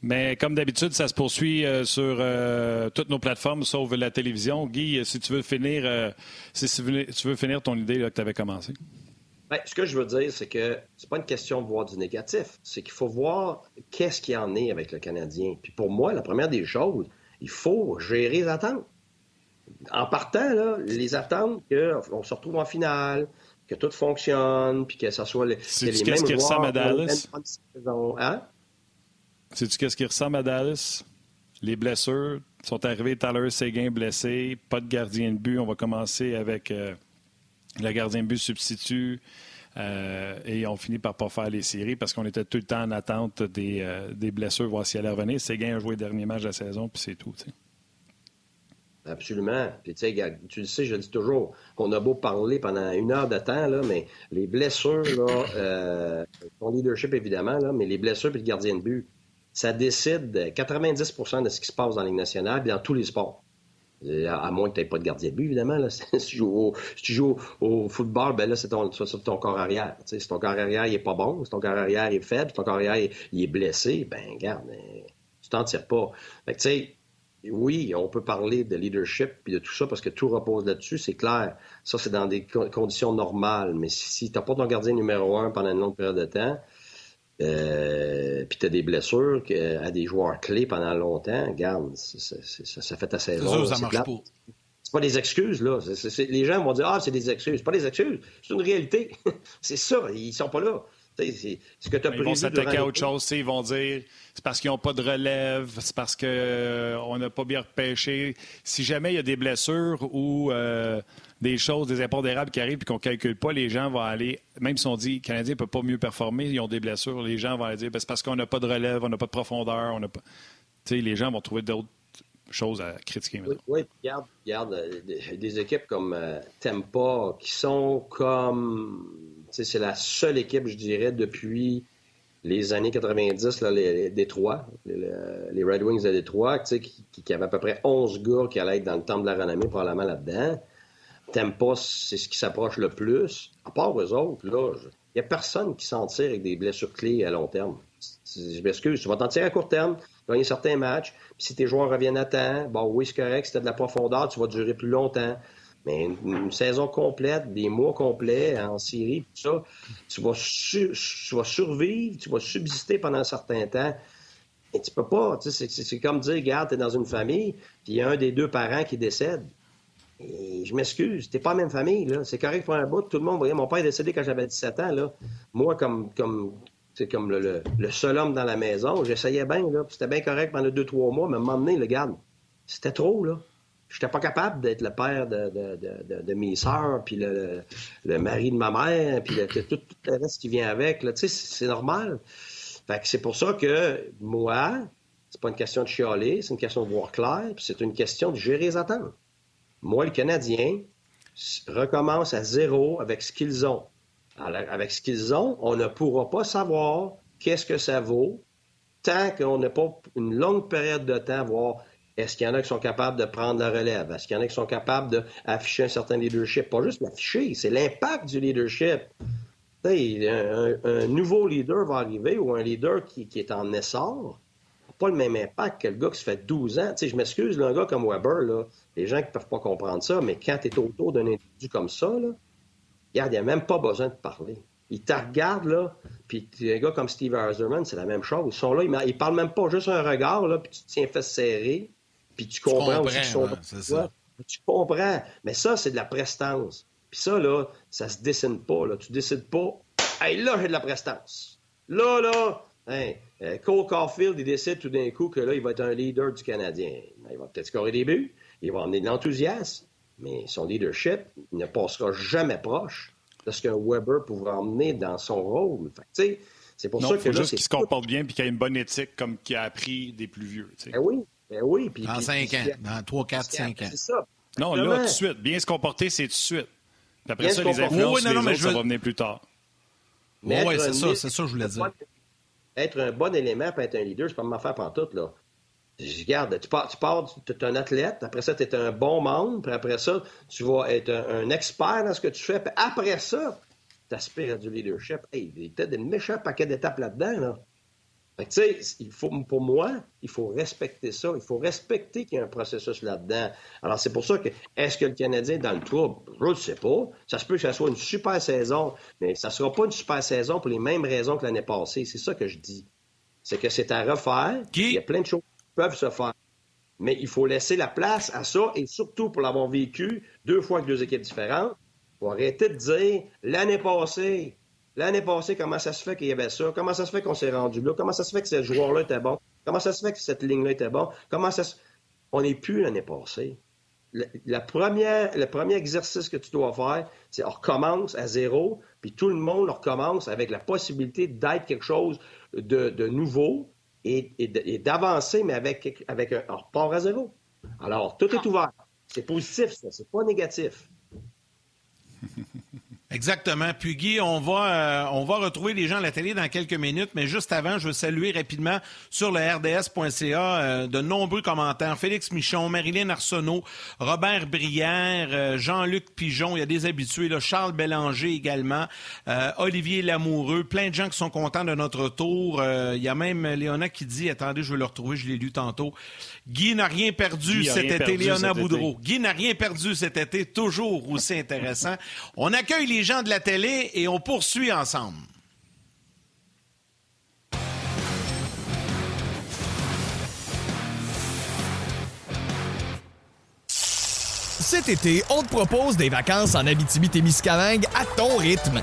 Mais comme d'habitude, ça se poursuit euh, sur euh, toutes nos plateformes, sauf la télévision. Guy, si tu veux finir, euh, si tu veux finir ton idée là, que tu avais commencé. Ben, ce que je veux dire, c'est que c'est pas une question de voir du négatif. C'est qu'il faut voir qu'est-ce qui en est avec le Canadien. Puis pour moi, la première des choses, il faut gérer les attentes. En partant, là, les attentes qu'on se retrouve en finale, que tout fonctionne, puis que ça soit les, les mêmes qu'est-ce qui ressemble à Dallas? Hein? Sais-tu qu'est-ce qui ressemble à Dallas? Les blessures sont arrivées. Tyler Seguin blessé, pas de gardien de but. On va commencer avec euh, le gardien de but substitut. Euh, et on finit par pas faire les séries parce qu'on était tout le temps en attente des, euh, des blessures, voir si elle allait revenir. Seguin a joué le dernier match de la saison, puis c'est tout. Absolument. Puis, tu sais, le sais, je dis toujours qu'on a beau parler pendant une heure de temps, là, mais les blessures, là, euh, ton leadership, évidemment, là, mais les blessures et le gardien de but, ça décide 90% de ce qui se passe dans la Ligue nationale et dans tous les sports. Euh, à moins que tu n'aies pas de gardien de but, évidemment. (laughs) Si, tu joues au, football, ben là, c'est ton, ton corps arrière. si ton corps arrière n'est pas bon, si ton corps arrière est faible, si ton corps arrière est blessé, ben garde, euh, tu t'en tires pas. Fait que, tu sais, oui, on peut parler de leadership et de tout ça parce que tout repose là-dessus, c'est clair. Ça, c'est dans des conditions normales. Mais si tu n'as pas ton gardien numéro un pendant une longue période de temps, euh, puis tu as des blessures à des joueurs clés pendant longtemps, regarde, ça, fait ta saison. Ça, ça marche pas. C'est pas des excuses, là. les gens vont dire Ah, c'est des excuses. C'est pas des excuses. C'est une réalité. (laughs) c'est ça. Ils sont pas là. Ce que as ils vont s'attaquer à autre chose. Ils vont dire c'est parce qu'ils n'ont pas de relève, c'est parce qu'on euh, n'a pas bien repêché. Si jamais il y a des blessures ou euh, des choses, des impondérables qui arrivent et qu'on ne calcule pas, les gens vont aller, même si on dit le Canadien ne peut pas mieux performer, ils ont des blessures, les gens vont aller dire ben, c'est parce qu'on n'a pas de relève, on n'a pas de profondeur, on n'a pas. les gens vont trouver d'autres choses à critiquer. Oui, oui, regarde, regarde euh, des, équipes comme Tempa qui sont comme. C'est la seule équipe, je dirais, depuis les années 90, là, les, Détroit, les, Red Wings de Détroit, qui, qui avaient à peu près 11 gars qui allaient être dans le temple de la renommée probablement là-dedans. Tempa, c'est ce qui s'approche le plus. À part eux autres, là, il n'y a personne qui s'en tire avec des blessures clés à long terme. Je m'excuse, tu vas t'en tirer à court terme, gagner certains matchs, puis si tes joueurs reviennent à temps, bon, oui, c'est correct, si tu de la profondeur, tu vas durer plus longtemps. Mais une, saison complète, des mois complets en série, tout ça, tu vas, survivre, tu vas subsister pendant un certain temps. Et tu peux pas, c'est comme dire, regarde, tu es dans une famille, puis il y a un des deux parents qui décède. Et je m'excuse, t'es pas la même famille, là. C'est correct pour un bout, tout le monde voyait. Mon père est décédé quand j'avais 17 ans, là. Moi, comme, comme, comme le, seul homme dans la maison, j'essayais bien, là. C'était bien correct pendant deux, trois mois, mais donné, le garde, c'était trop, là. J'étais pas capable d'être le père de, mes sœurs, puis le, mari de ma mère, puis tout, le reste qui vient avec. Là, c'est normal. Fait que c'est pour ça que moi, c'est pas une question de chialer, c'est une question de voir clair, puis c'est une question de gérer les attentes. Moi, le Canadien, recommence à zéro avec ce qu'ils ont. avec ce qu'ils ont, on ne pourra pas savoir qu'est-ce que ça vaut tant qu'on n'a pas une longue période de temps, voire est-ce qu'il y en a qui sont capables de prendre la relève? Est-ce qu'il y en a qui sont capables d'afficher un certain leadership? Pas juste l'afficher, c'est l'impact du leadership. Un, nouveau leader va arriver ou un leader qui, est en essor n'a pas le même impact que le gars qui se fait 12 ans. je m'excuse, un gars comme Weber, là, les gens qui ne peuvent pas comprendre ça, mais quand tu es autour d'un individu comme ça, regarde, il n'y a même pas besoin de parler. Il te regarde, là, puis un gars comme Steve Eiserman, c'est la même chose. Ils sont là, ils, ne parlent même pas juste un regard, là, puis tu te tiens fait serrer puis tu comprends, aussi ça. Tu comprends. Mais ça, c'est de la prestance. Puis ça, là, ça se dessine pas. Là. Tu décides pas, hey, là, j'ai de la prestance. Là, là, hein, euh, Cole Caulfield, il décide tout d'un coup que là, il va être un leader du Canadien. Ben, il va peut-être scorer des buts, il va emmener de l'enthousiasme, mais son leadership ne passera jamais proche de ce qu'un Weber pourra emmener dans son rôle. Fait c'est pour ça que faut juste qu'il se comporte bien et qu'il ait une bonne éthique comme qu'il a appris des plus vieux. Ben oui, ben oui. Puis, dans 5 ans, dans 3, 4, 5 ans. C'est ça. Non, là, tout de suite. Bien se comporter, c'est tout de suite. Puis après ça, les influences, oui, non, non, les autres, ça va venir plus tard. Oui, ouais, c'est ça, c'est ça que je voulais dire. Être un bon élément pour être un leader, c'est pas m'en faire tout là. Je regarde, tu pars, tu pars, tu es un athlète, après ça, tu es un bon membre, puis après ça, tu vas être un, expert dans ce que tu fais, puis après ça, tu aspires à du leadership, hey, il y a peut-être des méchants paquets d'étapes là-dedans. Là. Fait que, tu sais, il faut, pour moi, il faut respecter ça. Il faut respecter qu'il y a un processus là-dedans. Alors, c'est pour ça que, est-ce que le Canadien est dans le trouble? Je ne sais pas. Ça se peut que ça soit une super saison, mais ça ne sera pas une super saison pour les mêmes raisons que l'année passée. C'est ça que je dis. C'est que c'est à refaire. Il y a plein de choses qui peuvent se faire. Mais il faut laisser la place à ça, et surtout pour l'avoir vécu deux fois avec deux équipes différentes, il faut arrêter de dire l'année passée, L'année passée, comment ça se fait qu'il y avait ça? Comment ça se fait qu'on s'est rendu là? Comment ça se fait que ce joueur-là était bon? Comment ça se fait que cette ligne-là était bon? Comment ça se... On n'est plus l'année passée. Le, première, le premier exercice que tu dois faire, c'est on recommence à zéro, puis tout le monde recommence avec la possibilité d'être quelque chose de, nouveau et, d'avancer, mais avec, avec un on repart à zéro. Alors, tout est ouvert. C'est positif, ça, c'est pas négatif. (laughs) Exactement. Puis Guy, on va, euh, on va retrouver les gens à la télé dans quelques minutes, mais juste avant, je veux saluer rapidement sur le rds.ca euh, de nombreux commentaires. Félix Michon, Marilyn Arsenault, Robert Brière, euh, Jean-Luc Pigeon, il y a des habitués, là, Charles Bélanger également, Olivier Lamoureux, plein de gens qui sont contents de notre tour. il y a même Léona qui dit, attendez, je vais le retrouver, je l'ai lu tantôt. Guy n'a rien perdu cet été, Léona Boudreau. Guy n'a rien perdu cet été, toujours aussi intéressant. On accueille les gens de la télé et on poursuit ensemble. Cet été, on te propose des vacances en Abitibi-Témiscamingue à ton rythme.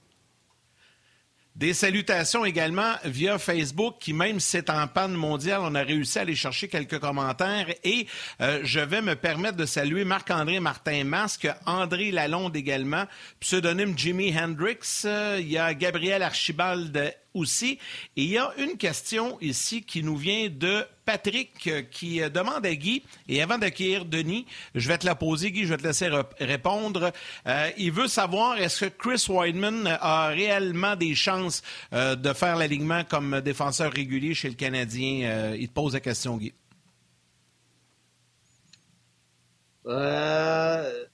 Des salutations également via Facebook, qui même si c'est en panne mondiale, on a réussi à aller chercher quelques commentaires. Et euh, je vais me permettre de saluer Marc-André Martin Masque, André Lalonde également, pseudonyme Jimi Hendrix. Euh, il y a Gabriel Archibald aussi. Et il y a une question ici qui nous vient de Patrick euh, qui euh, demande à Guy, et avant d'accueillir Denis, je vais te la poser, Guy, je vais te laisser répondre. Euh, il veut savoir est-ce que Chris Weidman a réellement des chances de faire l'alignement comme défenseur régulier chez le Canadien? il te pose la question, Guy. Euh...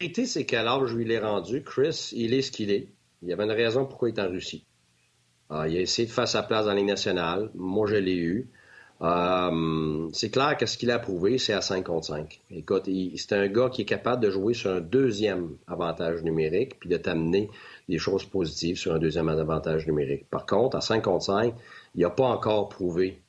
c'est quel âge je lui ai rendu. Chris, il est ce qu'il est. Il y avait une raison pourquoi il est en Russie. Ah, il a essayé de faire sa place dans les nationales. Moi, je l'ai eu. Euh, c'est clair que ce qu'il a prouvé, c'est à 5 contre 5. Écoute, c'est un gars qui est capable de jouer sur un deuxième avantage numérique puis de t'amener des choses positives sur un deuxième avantage numérique. Par contre, à 5 contre 5, il n'a pas encore prouvé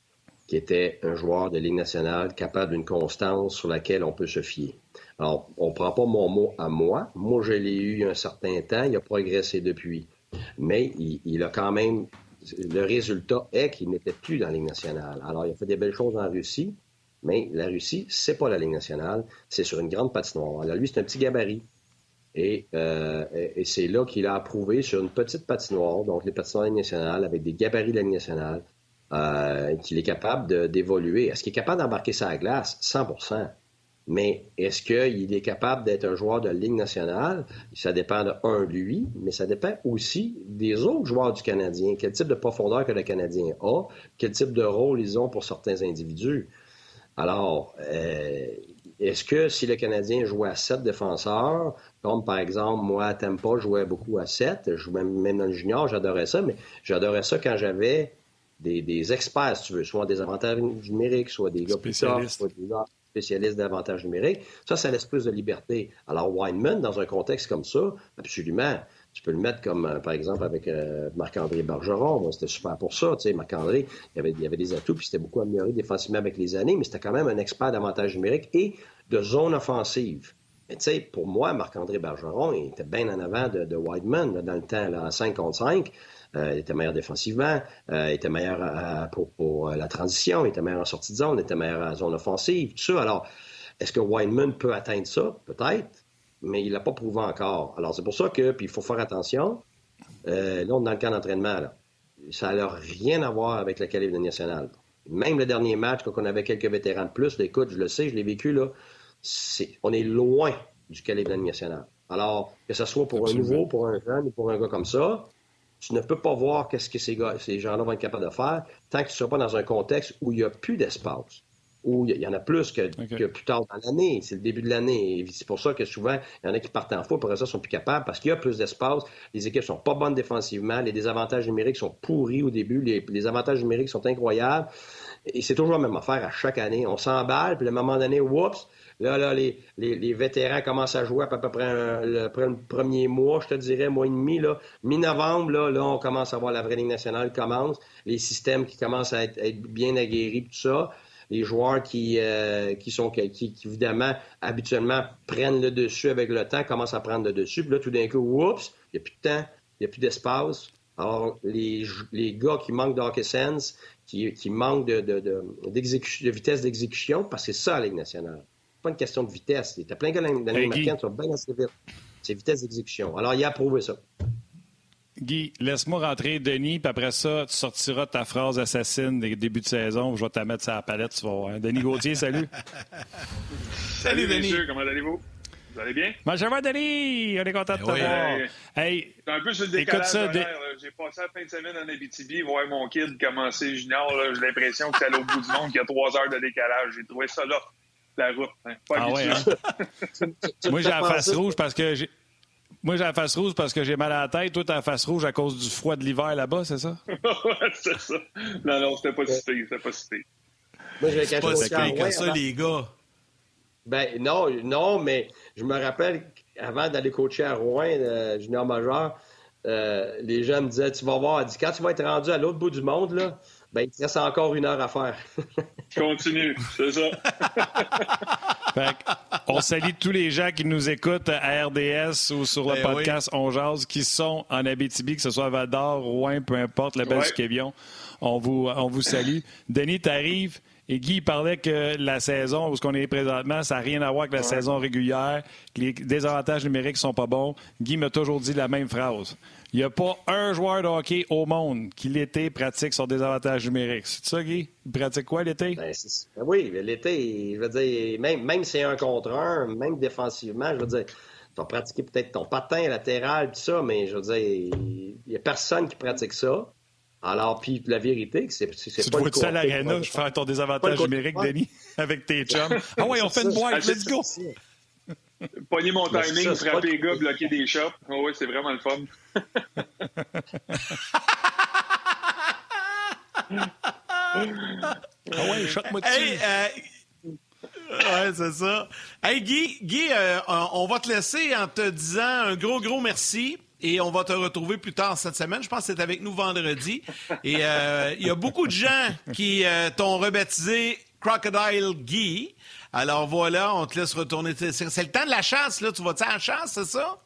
qu'il était un joueur de Ligue nationale capable d'une constance sur laquelle on peut se fier. Alors, on ne prend pas mon mot à moi. Moi, je l'ai eu un certain temps. Il a progressé depuis mais il, a quand même. Le résultat est qu'il n'était plus dans la Ligue nationale. Alors, il a fait des belles choses en Russie, mais la Russie, c'est pas la Ligue nationale, c'est sur une grande patinoire. Alors, lui, c'est un petit gabarit. Et, euh, c'est là qu'il a approuvé sur une petite patinoire, donc les patinoires de la Ligue nationale, avec des gabarits de la Ligue nationale, euh, qu'il est capable d'évoluer. Est-ce qu'il est capable d'embarquer sa glace? 100 mais est-ce qu'il est capable d'être un joueur de Ligue nationale? Ça dépend de un, lui, mais ça dépend aussi des autres joueurs du Canadien. Quel type de profondeur que le Canadien a? Quel type de rôle ils ont pour certains individus? Alors, euh, est-ce que si le Canadien jouait à sept défenseurs, comme par exemple, moi à Tampa, je jouais beaucoup à sept, je jouais même dans le junior, j'adorais ça, mais j'adorais ça quand j'avais des, experts, si tu veux, soit des avantages numériques, soit des gars plus soit des gars spécialiste d'avantages numériques. Ça, ça laisse plus de liberté. Alors, Weinman, dans un contexte comme ça, absolument. Tu peux le mettre comme, euh, par exemple, avec euh, Marc-André Bergeron. c'était super pour ça. Tu sais, Marc-André, il avait, il avait des atouts, puis c'était beaucoup amélioré défensivement avec les années, mais c'était quand même un expert d'avantages numériques et de zone offensive. Mais tu sais, pour moi, Marc-André Bergeron, il était bien en avant de, de dans le temps, là, à 5 contre 5. Euh, il était meilleur défensivement, euh, il était meilleur euh, pour, la transition, il était meilleur en sortie de zone, il était meilleur en zone offensive, tout ça. Alors, est-ce que Weinman peut atteindre ça? Peut-être, mais il l'a pas prouvé encore. Alors, c'est pour ça que, puis il faut faire attention. là, on est dans le camp d'entraînement, là. ça n'a rien à voir avec la calibre nationale. Même le dernier match, quand on avait quelques vétérans de plus, écoute, je le sais, je l'ai vécu, là, on est loin du calibre national. Alors, que ce soit pour un nouveau, pour un jeune ou pour un gars comme ça, tu ne peux pas voir qu'est-ce que ces, ces gens-là vont être capables de faire tant que tu ne sois pas dans un contexte où il n'y a plus d'espace où il y en a plus que, plus tard dans l'année. C'est le début de l'année. C'est pour ça que souvent, il y en a qui partent en fou, pour ça, sont plus capables parce qu'il y a plus d'espace. Les équipes sont pas bonnes défensivement. Les désavantages numériques sont pourris au début. Les, avantages numériques sont incroyables. Et c'est toujours la même affaire à chaque année. On s'emballe, puis à un moment donné, oups, Là, là, les, les, vétérans commencent à jouer à peu près le, premier mois, je te dirais, mois et demi. Mi-novembre, là, là, on commence à voir la vraie Ligue nationale commence. Les systèmes qui commencent à être, bien aguerris, tout ça les joueurs qui, euh, qui sont qui, évidemment habituellement prennent le dessus avec le temps commencent à prendre le dessus. Puis là, tout d'un coup, oups, il n'y a plus de temps, il n'y a plus d'espace. Alors, les, les gars qui manquent d'hockey sense, qui, qui manquent de, de, de, de vitesse d'exécution, parce que c'est ça la Ligue nationale. Pas une question de vitesse. Il y a plein de gars dans la qui sont bien assez vite. C'est vitesse d'exécution. Alors, il a prouvé ça. Guy, laisse-moi rentrer Denis, puis après ça, tu sortiras ta phrase assassine des débuts de saison. Je vais te mettre sur la palette, tu vas voir. Denis Gauthier, salut. (laughs) salut, Denis. comment allez-vous? Vous allez bien? Moi, je vais, Denis. On est content de te ben voir. Hey, un peu sur le décalage ça, J'ai passé la fin de semaine en Abitibi, voir mon kid commencer junior. J'ai l'impression que c'est à l'autre bout du monde, qu'il y a trois heures de décalage. J'ai trouvé ça là, la route. Hein. Pas ah ouais, hein? (laughs) Moi, j'ai la face rouge parce que j'ai... Moi, j'ai la face rouge parce que j'ai mal à la tête. Toi, t'as la face rouge à cause du froid de l'hiver là-bas, c'est ça? (laughs) c'est ça. Non, non, c'était pas cité. C'était pas cité. Moi, je vais cacher pas que ça, les gars. Ben, non, non, mais je me rappelle avant d'aller coacher à Rouen, euh, junior majeur, euh, les gens me disaient Tu vas voir, dit, quand tu vas être rendu à l'autre bout du monde, là, ben, il te reste encore une heure à faire. (laughs) Continue, c'est ça. (laughs) on salue tous les gens qui nous écoutent à RDS ou sur le ben podcast On Jase qui sont en Abitibi, que ce soit à Val d'Or, Rouen, peu importe, la belle ouais. On vous, on vous salue. Denis, t'arrives? Et Guy parlait que la saison, où ce qu'on est présentement, ça n'a rien à voir avec la saison régulière, que les désavantages numériques sont pas bons. Guy m'a toujours dit la même phrase. Il n'y a pas un joueur de hockey au monde qui, l'été, pratique son désavantage numérique. C'est ça, Guy? Il pratique quoi l'été? Ben, ben oui, l'été, je veux dire, même, même si c'est un contre un, même défensivement, je veux dire, tu as pratiqué peut-être ton patin latéral, tout ça, mais je veux dire, il n'y a personne qui pratique ça. Alors, puis la vérité, c'est pas Tu te vois ça à l'aréna, je fais ton désavantage numérique, Denis, avec tes chums. (laughs) Ah ouais, on fait une boîte, let's go! Pogner mon timing, frapper les gars, bloquer des shops. Oh, oui, c'est vraiment le fun. (laughs) ah ouais, choque-moi dessus. Hey, euh... Ouais, c'est ça. Hey, Guy, Guy euh, on va te laisser en te disant un gros, gros merci. Et on va te retrouver plus tard cette semaine. Je pense que c'est avec nous vendredi. Et euh, il y a beaucoup de gens qui euh, t'ont rebaptisé Crocodile Guy. Alors voilà, on te laisse retourner. C'est le temps de la chasse, là. Tu vas-tu à la chasse, c'est ça?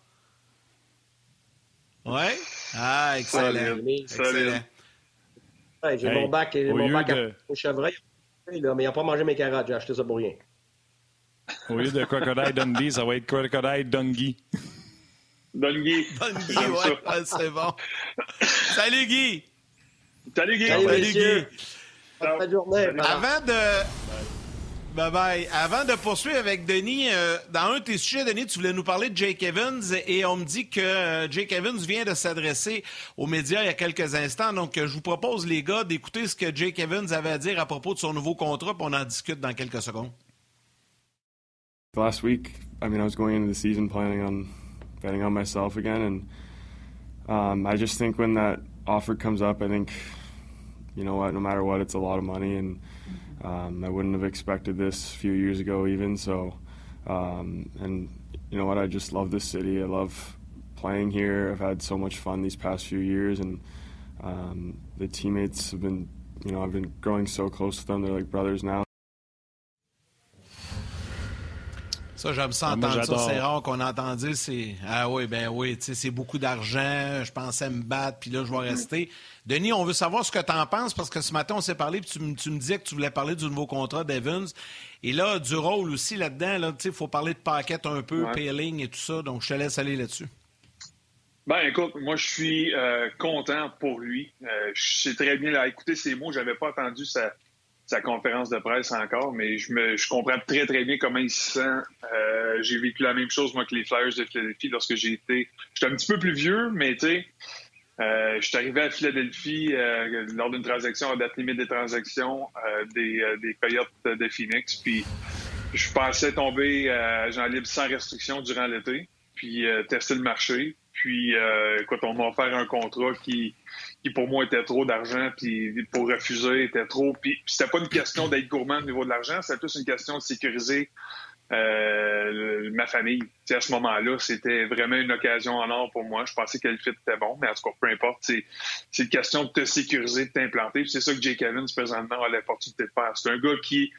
Oui? Ah, excellent. excellent. j'ai mon bac, mon bac au chevreuil, mais il n'a pas mangé mes carottes. J'ai acheté ça pour rien. Au lieu de Crocodile Dundee, ça va être Crocodile Dungey. Dungey. Dungey, ouais, c'est bon. (laughs) Salut, Guy. Salut, Guy. Salut, Guy. Bonne journée. Avant de... Bye bye. Avant de poursuivre avec Denis, euh, dans un de tes sujets, Denis, tu voulais nous parler de Jake Evans et on me dit que euh, Jake Evans vient de s'adresser aux médias il y a quelques instants. Donc, euh, je vous propose, les gars, d'écouter ce que Jake Evans avait à dire à propos de son nouveau contrat, puis on en discute dans quelques secondes. Last week, I mean, I was going into the season planning on betting on myself again, and um, I just think when that offer comes up, I think, you know what, no matter what, it's a lot of money and. Um, I wouldn't have expected this a few years ago, even. So, um, and you know what? I just love this city. I love playing here. I've had so much fun these past few years, and um, the teammates have been, you know, I've been growing so close to them. They're like brothers now. Ça, j'aime ça entendre ça. C'est rare qu'on ait entendu. C'est Ah oui, ben oui, c'est beaucoup d'argent. Je pensais me battre, puis là, je vais rester. Denis, on veut savoir ce que tu en penses parce que ce matin, on s'est parlé, puis tu, me disais que tu voulais parler du nouveau contrat d'Evans. Et là, du rôle aussi là-dedans, il faut parler de paquet un peu, ouais. et tout ça. Donc, je te laisse aller là-dessus. Ben écoute, moi je suis euh, content pour lui. Euh, je sais très bien, là, écouter ses mots, j'avais pas entendu sa, sa, conférence de presse encore, mais je, me, je comprends très très bien comment il se sent. Euh, j'ai vécu la même chose moi que les Flyers de Philadelphie lorsque j'ai été. J'étais un petit peu plus vieux, mais tu sais, je suis arrivé à Philadelphie lors d'une transaction à date limite des transactions des, des Coyotes de Phoenix, puis je pensais tomber à Jean Libre sans restriction durant l'été, puis tester le marché. Puis, euh, écoute, on m'a offert un contrat qui, qui pour moi était trop d'argent, puis pour refuser était trop. Puis, c'était pas une question (clears throat) d'être gourmand au niveau de l'argent, c'était plus une question de sécuriser euh, ma famille. à ce moment-là, c'était vraiment une occasion en or pour moi. Je pensais que le fit était bon, mais en tout cas, peu importe. C'est, c'est une question de te sécuriser, de t'implanter. c'est ça que Jake Evans, présentement, a l'opportunité de faire. C'est un gars qui,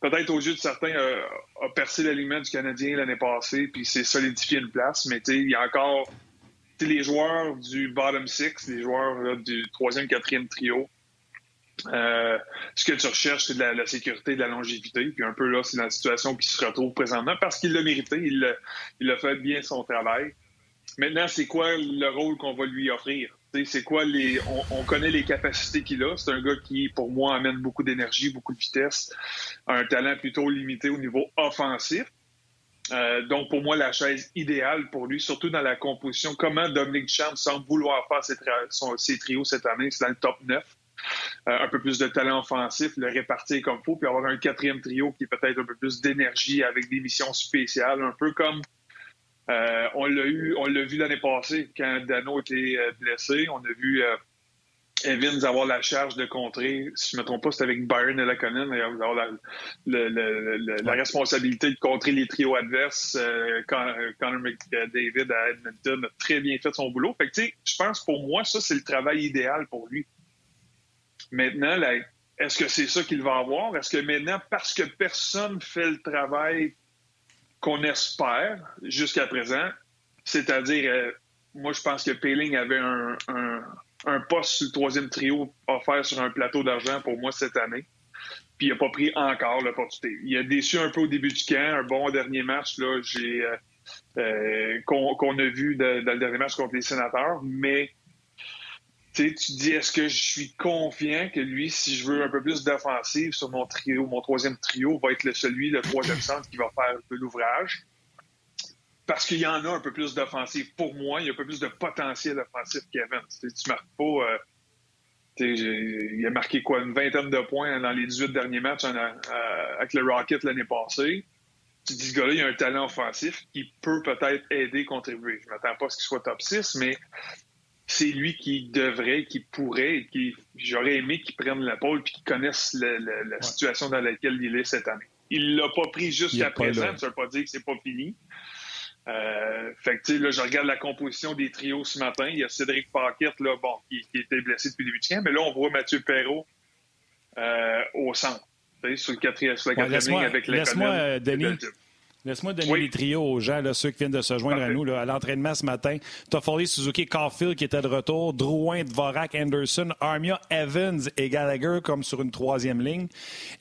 peut-être aux yeux de certains, euh, a percé l'alignement du Canadien l'année passée, puis s'est solidifié une place. Mais il y a encore les joueurs du bottom six, les joueurs du troisième, quatrième trio. Euh, ce que tu recherches, c'est de la, sécurité, de la longévité. Puis un peu là, c'est la situation qui se retrouve présentement parce qu'il l'a mérité, il il a fait bien son travail. Maintenant, c'est quoi le rôle qu'on va lui offrir? C'est quoi les. On, connaît les capacités qu'il a. C'est un gars qui, pour moi, amène beaucoup d'énergie, beaucoup de vitesse, un talent plutôt limité au niveau offensif. Euh, donc, pour moi, la chaise idéale pour lui, surtout dans la composition, comment Dominique Champ semble vouloir faire ses, trios cette année, c'est dans le top 9. Euh, un peu plus de talent offensif, le répartir comme il faut, puis avoir un quatrième trio qui est peut-être un peu plus d'énergie avec des missions spéciales, un peu comme euh, on l'a eu, on l'a vu l'année passée quand Dano était euh, blessé. On a vu euh, Evans avoir la charge de contrer, si je ne me trompe pas, c'était avec Byron et Laconin, avoir la, la, responsabilité de contrer les trios adverses. Connor McDavid à Edmonton a très bien fait son boulot. Fait que, je pense pour moi, ça, c'est le travail idéal pour lui. Maintenant, est-ce que c'est ça qu'il va avoir? Est-ce que maintenant, parce que personne fait le travail qu'on espère jusqu'à présent, c'est-à-dire, euh, moi, je pense que Payling avait un, un, poste sur le troisième trio offert sur un plateau d'argent pour moi cette année. Puis il n'a pas pris encore l'opportunité. Il a déçu un peu au début du camp, un bon dernier match là, j'ai euh, euh, qu'on a vu dans le dernier match contre les sénateurs, mais tu dis, est-ce que je suis confiant que lui, si je veux un peu plus d'offensive sur mon trio, mon troisième trio, va être le celui, le troisième centre qui va faire un peu l'ouvrage? Parce qu'il y en a un peu plus d'offensive. Pour moi, il y a un peu plus de potentiel offensif qu'Evans. Tu marques pas. Euh, il a marqué quoi, une vingtaine de points dans les 18 derniers matchs euh, avec le Rocket l'année passée. Tu dis, ce gars-là, il a un talent offensif qui peut peut-être aider, contribuer. Je ne m'attends pas à ce qu'il soit top 6, mais c'est lui qui devrait, qui pourrait, qui j'aurais aimé qu'il prenne la pôle puis qu'il connaisse la situation dans laquelle il est cette année. Il l'a pas pris jusqu'à présent, ça veut pas dire que c'est pas fini. Euh, fait que, là, je regarde la composition des trios ce matin. Il y a Cédric Paquette, là, bon, qui, était blessé depuis le début mais là, on voit Mathieu Perrault euh, au centre, sur, le quatrième, sur la quatrième ligne avec Laisse-moi, euh, Denis, Laisse-moi donner les trios aux gens, là, ceux qui viennent de se joindre à nous là, à l'entraînement ce matin. Toffoli, Suzuki, Caulfield qui était de retour, Drouin, Dvorak, Anderson, Armia, Evans et Gallagher comme sur une troisième ligne.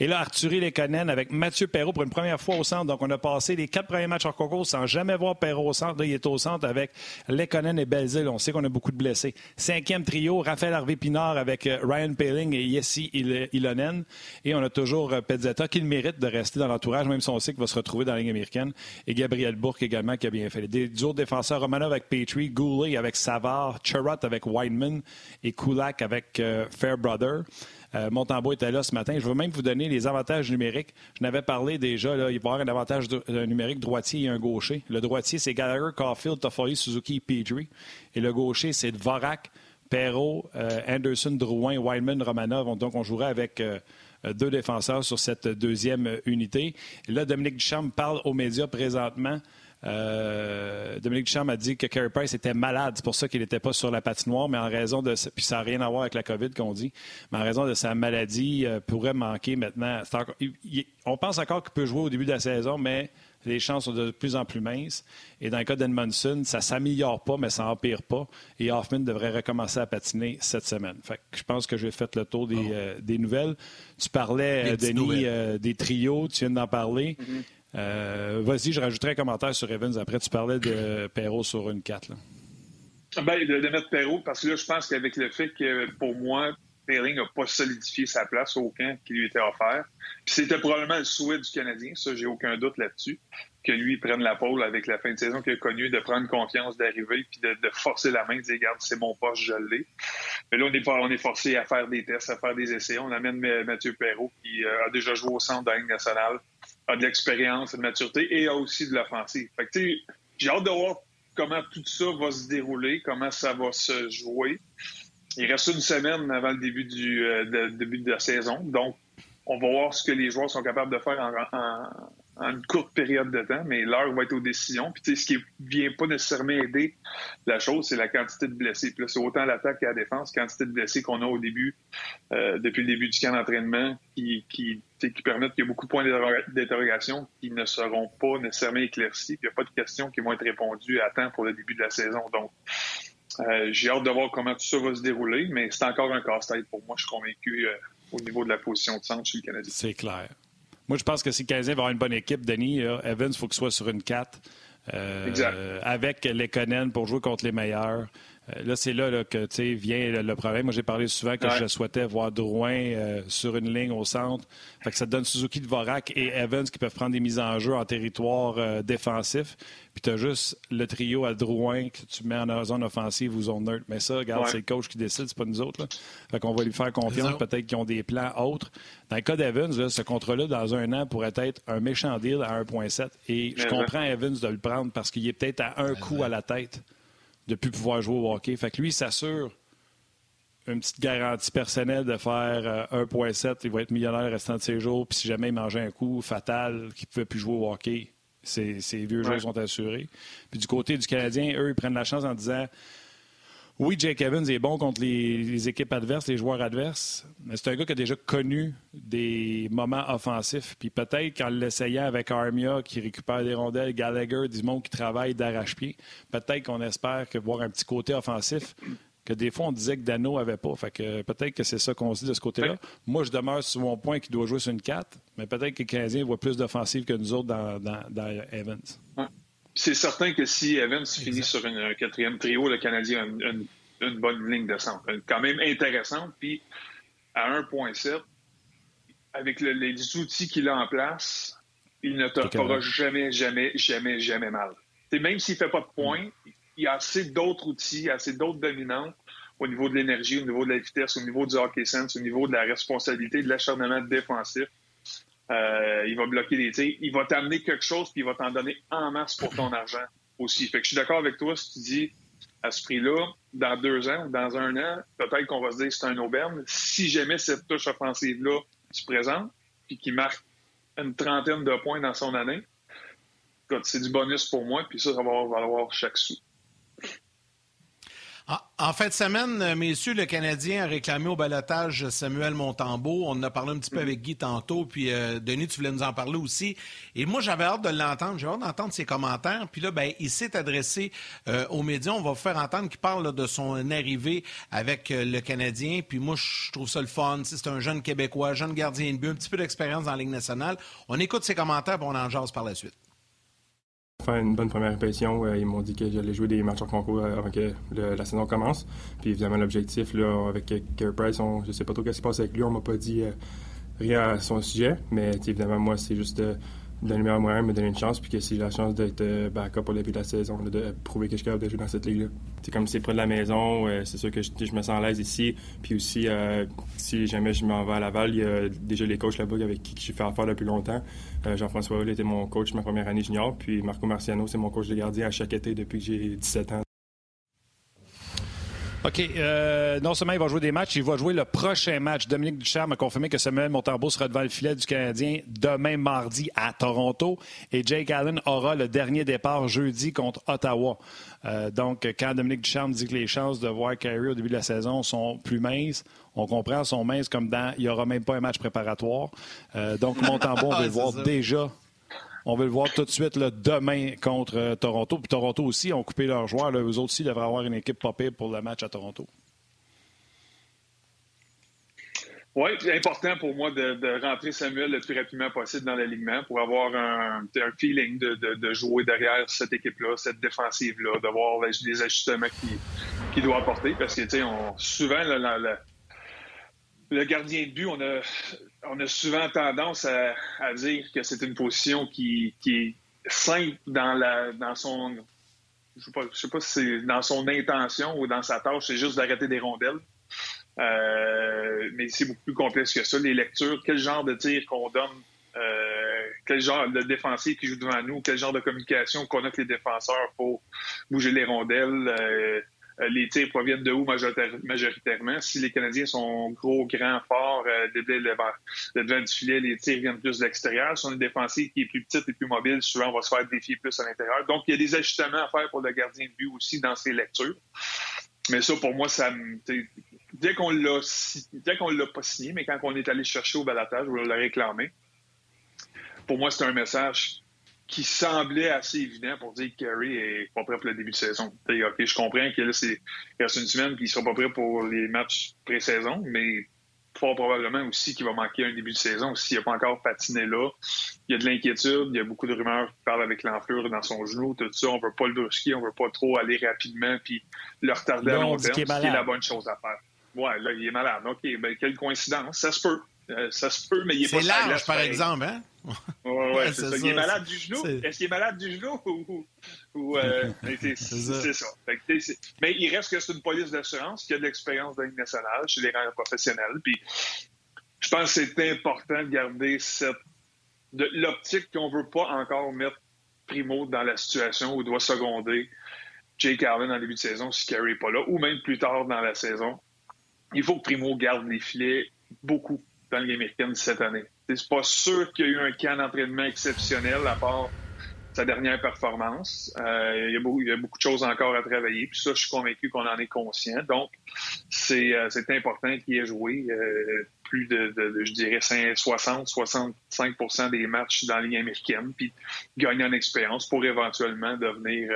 Et là, Arthurie Lekonen avec Mathieu Perrault pour une première fois au centre. Donc, on a passé les quatre premiers matchs en concours sans jamais voir Perrault au centre. Là, il est au centre avec Lekonen et Belzil. On sait qu'on a beaucoup de blessés. Cinquième trio, Raphaël Harvey-Pinard avec euh, Ryan Paling et Yessi Ilonen. Et on a toujours euh, Pezzetta qui le mérite de rester dans l'entourage, même si on sait qu'il va se retrouver dans la ligne américaine et Gabriel Bourque également qui a bien fait. Des autres défenseurs, Romanov avec Petrie, Goulet avec Savard, Charrot avec Wineman et Kulak avec euh, Fairbrother. Euh, Montembeau était là ce matin. Je veux même vous donner les avantages numériques. Je n'avais parlé déjà, là, il va y avoir un avantage numérique droitier et un gaucher. Le droitier, c'est Gallagher, Caulfield, Toffoli, Suzuki et Petrie. Et le gaucher, c'est Dvorak, Perrault, euh, Anderson, Drouin, Wineman, Romanov. Donc, on jouerait avec euh, deux défenseurs sur cette deuxième unité. Là, Dominique Duchamp parle aux médias présentement. Euh, Dominique Duchamp a dit que Carey Price était malade. C'est pour ça qu'il n'était pas sur la patinoire, mais en raison de. Puis ça n'a rien à voir avec la COVID qu'on dit. Mais en raison de sa maladie, euh, pourrait manquer maintenant. on pense encore qu'il peut jouer au début de la saison, mais les chances sont de plus en plus minces. Et dans le cas d'Edmondson, ça ne s'améliore pas, mais ça n'empire pas. Et Hoffman devrait recommencer à patiner cette semaine. Fait je pense que j'ai fait le tour des, oh. euh, nouvelles. Tu parlais, Denis, euh, des trios, tu viens d'en parler. Mm-hmm. Euh, vas-y, je rajouterai un commentaire sur Evans. Après, tu parlais de Perrault sur une 4. Ben, de, de mettre Perrault, parce que là, je pense qu'avec le fait que, pour moi, Perling n'a pas solidifié sa place au camp qui lui était offert. Puis c'était probablement le souhait du Canadien, ça, j'ai aucun doute là-dessus, que lui prenne la pôle avec la fin de saison qu'il a connue, de prendre confiance, d'arriver, puis de, forcer la main, de dire, regarde, c'est mon poste, je l'ai. Mais là, on est, on est forcé à faire des tests, à faire des essais. On amène Mathieu Perrault, qui euh, a déjà joué au centre de la nationale, a de l'expérience, de maturité et a aussi de l'offensive. Fait que, j'ai hâte de voir comment tout ça va se dérouler, comment ça va se jouer. Il reste une semaine avant le début, euh, début de la saison. Donc, on va voir ce que les joueurs sont capables de faire en, une courte période de temps, mais l'heure va être aux décisions. Puis, ce qui ne vient pas nécessairement aider la chose, c'est la quantité de blessés. Puis là, c'est autant l'attaque qu'à la défense, quantité de blessés qu'on a au début, euh, depuis le début du camp d'entraînement, qui, qui, permettent qu'il y ait beaucoup de points d'interrogation qui ne seront pas nécessairement éclaircis. Il n'y a pas de questions qui vont être répondues à temps pour le début de la saison. Donc, euh, j'ai hâte de voir comment tout ça va se dérouler, mais c'est encore un casse-tête pour moi. Je suis convaincu euh, au niveau de la position de centre chez le Canadien. C'est clair. Moi, je pense que si le Canadien va avoir une bonne équipe, Denis, Evans, il faut qu'il soit sur une 4. Euh, avec les Lekonen pour jouer contre les meilleurs. Euh, là, c'est là, que vient le, problème. Moi, j'ai parlé souvent que je souhaitais voir Drouin euh, sur une ligne au centre. Fait que ça donne Suzuki de Vorak et Evans qui peuvent prendre des mises en jeu en territoire euh, défensif. Puis tu as juste le trio à Drouin que tu mets en zone offensive ou zone neutre. Mais ça, regarde, c'est le coach qui décide, c'est pas nous autres. Là. Fait qu'on va lui faire confiance. Peut-être qu'ils ont des plans autres. Dans le cas d'Evans, ce contrat-là, dans un an, pourrait être un méchant deal à 1,7. Et je comprends Evans de le prendre parce qu'il est peut-être à un coup à la tête de plus pouvoir jouer au hockey. Fait que lui, il s'assure une petite garantie personnelle de faire 1.7, euh, il va être millionnaire le restant de ses jours, puis si jamais il mangeait un coup fatal qu'il ne pouvait plus jouer au hockey, ses, vieux jours sont assurés. Puis du côté du Canadien, eux, ils prennent la chance en disant oui, Jake Evans est bon contre les, équipes adverses, les joueurs adverses, mais c'est un gars qui a déjà connu des moments offensifs. Puis peut-être qu'en l'essayant avec Armia, qui récupère des rondelles, Gallagher, du monde qui travaille d'arrache-pied, peut-être qu'on espère que voir un petit côté offensif que des fois on disait que Dano avait pas. Fait que peut-être que c'est ça qu'on se dit de ce côté-là. Moi, je demeure sur mon point qu'il doit jouer sur une 4, mais peut-être que les Canadiens voient plus d'offensive que nous autres dans, Evans c'est certain que si Evans finit sur un quatrième trio, le Canadien a une, bonne ligne de centre. Quand même intéressante. Puis à 1.7, avec les outils qu'il a en place, il ne te fera jamais, jamais, jamais, jamais mal. même s'il ne fait pas de points, il y a assez d'autres outils, assez d'autres dominantes au niveau de l'énergie, au niveau de la vitesse, au niveau du hockey sense, au niveau de la responsabilité, de l'acharnement défensif euh, il va bloquer des tirs. Il va t'amener quelque chose, puis il va t'en donner en masse pour ton argent aussi. Fait que je suis d'accord avec toi si tu dis à ce prix-là, dans deux ans ou dans un an, peut-être qu'on va se dire que c'est un aubaine. Si jamais cette touche offensive-là se présente, puis qu'il marque une trentaine de points dans son année, c'est du bonus pour moi, puis ça, ça va valoir chaque sou. En fin de semaine, euh, messieurs, le Canadien a réclamé au balotage Samuel Montambeau. On en a parlé un petit peu avec Guy tantôt, puis euh, Denis, tu voulais nous en parler aussi. Et moi, j'avais hâte de l'entendre, j'ai hâte d'entendre ses commentaires. Puis là, ben, il s'est adressé euh, aux médias. On va vous faire entendre qu'il parle de son arrivée avec le Canadien. Puis moi, je trouve ça le fun. C'est un jeune Québécois, jeune gardien de but, un petit peu d'expérience dans la Ligue nationale. On écoute ses commentaires, puis on en jase par la suite faire une bonne première impression. Euh, ils m'ont dit que j'allais jouer des matchs en concours euh, avant que la saison commence. Puis évidemment, l'objectif, avec Carey Price, on, je sais pas trop ce qui se passe avec lui. On m'a pas dit euh, rien à son sujet. Mais évidemment, moi, c'est juste donner le meilleur moyen, me donner une chance, puis que si j'ai la chance d'être euh, backup pour début de la saison, de prouver que je suis capable de jouer dans cette ligue-là. C'est comme c'est près de la maison, euh, c'est sûr que je, me sens à l'aise ici. Puis aussi, euh, si jamais je m'en vais à Laval, il y a déjà les coachs là-bas avec qui j'ai fait affaire depuis longtemps. Jean-François Hull était mon coach ma première année junior, puis Marco Marciano, c'est mon coach de gardien à chaque été depuis que j'ai 17 ans. OK. Euh, non seulement il va jouer des matchs, il va jouer le prochain match. Dominique Ducharme a confirmé que Samuel Montembeau sera devant le filet du Canadien demain mardi à Toronto. Et Jake Allen aura le dernier départ jeudi contre Ottawa. Euh, donc, quand Dominique Ducharme dit que les chances de voir Kyrie au début de la saison sont plus minces, on comprend, sont minces comme dans il n'y aura même pas un match préparatoire. Euh, donc, Montembeau, on (laughs) va le voir déjà on veut le voir tout de suite demain contre euh, Toronto. Puis Toronto aussi ont coupé leurs joueurs. Eux autres aussi devraient avoir une équipe pas pour le match à Toronto. Oui, c'est important pour moi de, rentrer Samuel le plus rapidement possible dans l'alignement pour avoir un, feeling de, jouer derrière cette équipe-là, cette défensive-là, de voir les, ajustements qu'il doit apporter. Parce que, souvent, le gardien de but, on a, on a souvent tendance à, dire que c'est une position qui, est simple dans, la, dans son. Je sais pas, sais pas si c'est dans son intention ou dans sa tâche, c'est juste d'arrêter des rondelles. Euh, mais c'est beaucoup plus complexe que ça. Les lectures, quel genre de tir qu'on donne, euh, quel genre de défensif qui joue devant nous, quel genre de communication qu'on a avec les défenseurs pour bouger les rondelles. Euh, les tirs proviennent de où majoritairement? Si les Canadiens sont gros, grands, forts, euh, devant du filet, les tirs viennent plus de l'extérieur. Si on a une qui est plus petite et plus mobile, souvent on va se faire défier plus à l'intérieur. Donc, il y a des ajustements à faire pour le gardien de but aussi dans ses lectures. Mais ça, pour moi, ça dès qu'on l'a dès qu'on l'a pas signé, mais quand on est allé chercher au balatage, on l'a réclamé, pour moi, c'est un message qui semblait assez évident pour dire que Curry est pas prêt pour le début de saison. OK, je comprends que là, c'est reste une semaine qu'il sera pas prêt pour les matchs pré-saison, mais fort probablement aussi qu'il va manquer un début de saison s'il n'a pas encore patiné là. Il y a de l'inquiétude, il y a beaucoup de rumeurs qui parlent avec l'enflure dans son genou, tout ça. On veut pas le brusquer, on veut pas trop aller rapidement puis le retarder à long terme, ce qui est la bonne chose à faire. Ouais, là, il est malade. OK, ben, quelle coïncidence. Ça se peut. Euh, ça se peut, mais il est pas C'est large, par exemple, hein? Oui, ouais, ouais c'est ça. Il est malade du genou? Est-ce qu'il est malade du genou ou. ou euh, (laughs) c'est ça. mais il reste que c'est une police d'assurance qui a de l'expérience dans nationale chez les rangs professionnels. Puis je pense que c'est important de garder cette. l'optique qu'on ne veut pas encore mettre Primo dans la situation où il doit seconder Jake Allen en début de saison si Carey n'est pas là, ou même plus tard dans la saison. Il faut que Primo garde les filets beaucoup dans la Ligue américaine cette année. C'est pas sûr qu'il y a eu un camp d'entraînement exceptionnel à part sa dernière performance. Euh, il, y a beaucoup, il, y a beaucoup, de choses encore à travailler. Puis ça, je suis convaincu qu'on en est conscient. Donc, c'est euh, important qu'il ait joué euh, plus de, je dirais, 60-65% des matchs dans la Ligue américaine, puis gagner en expérience pour éventuellement devenir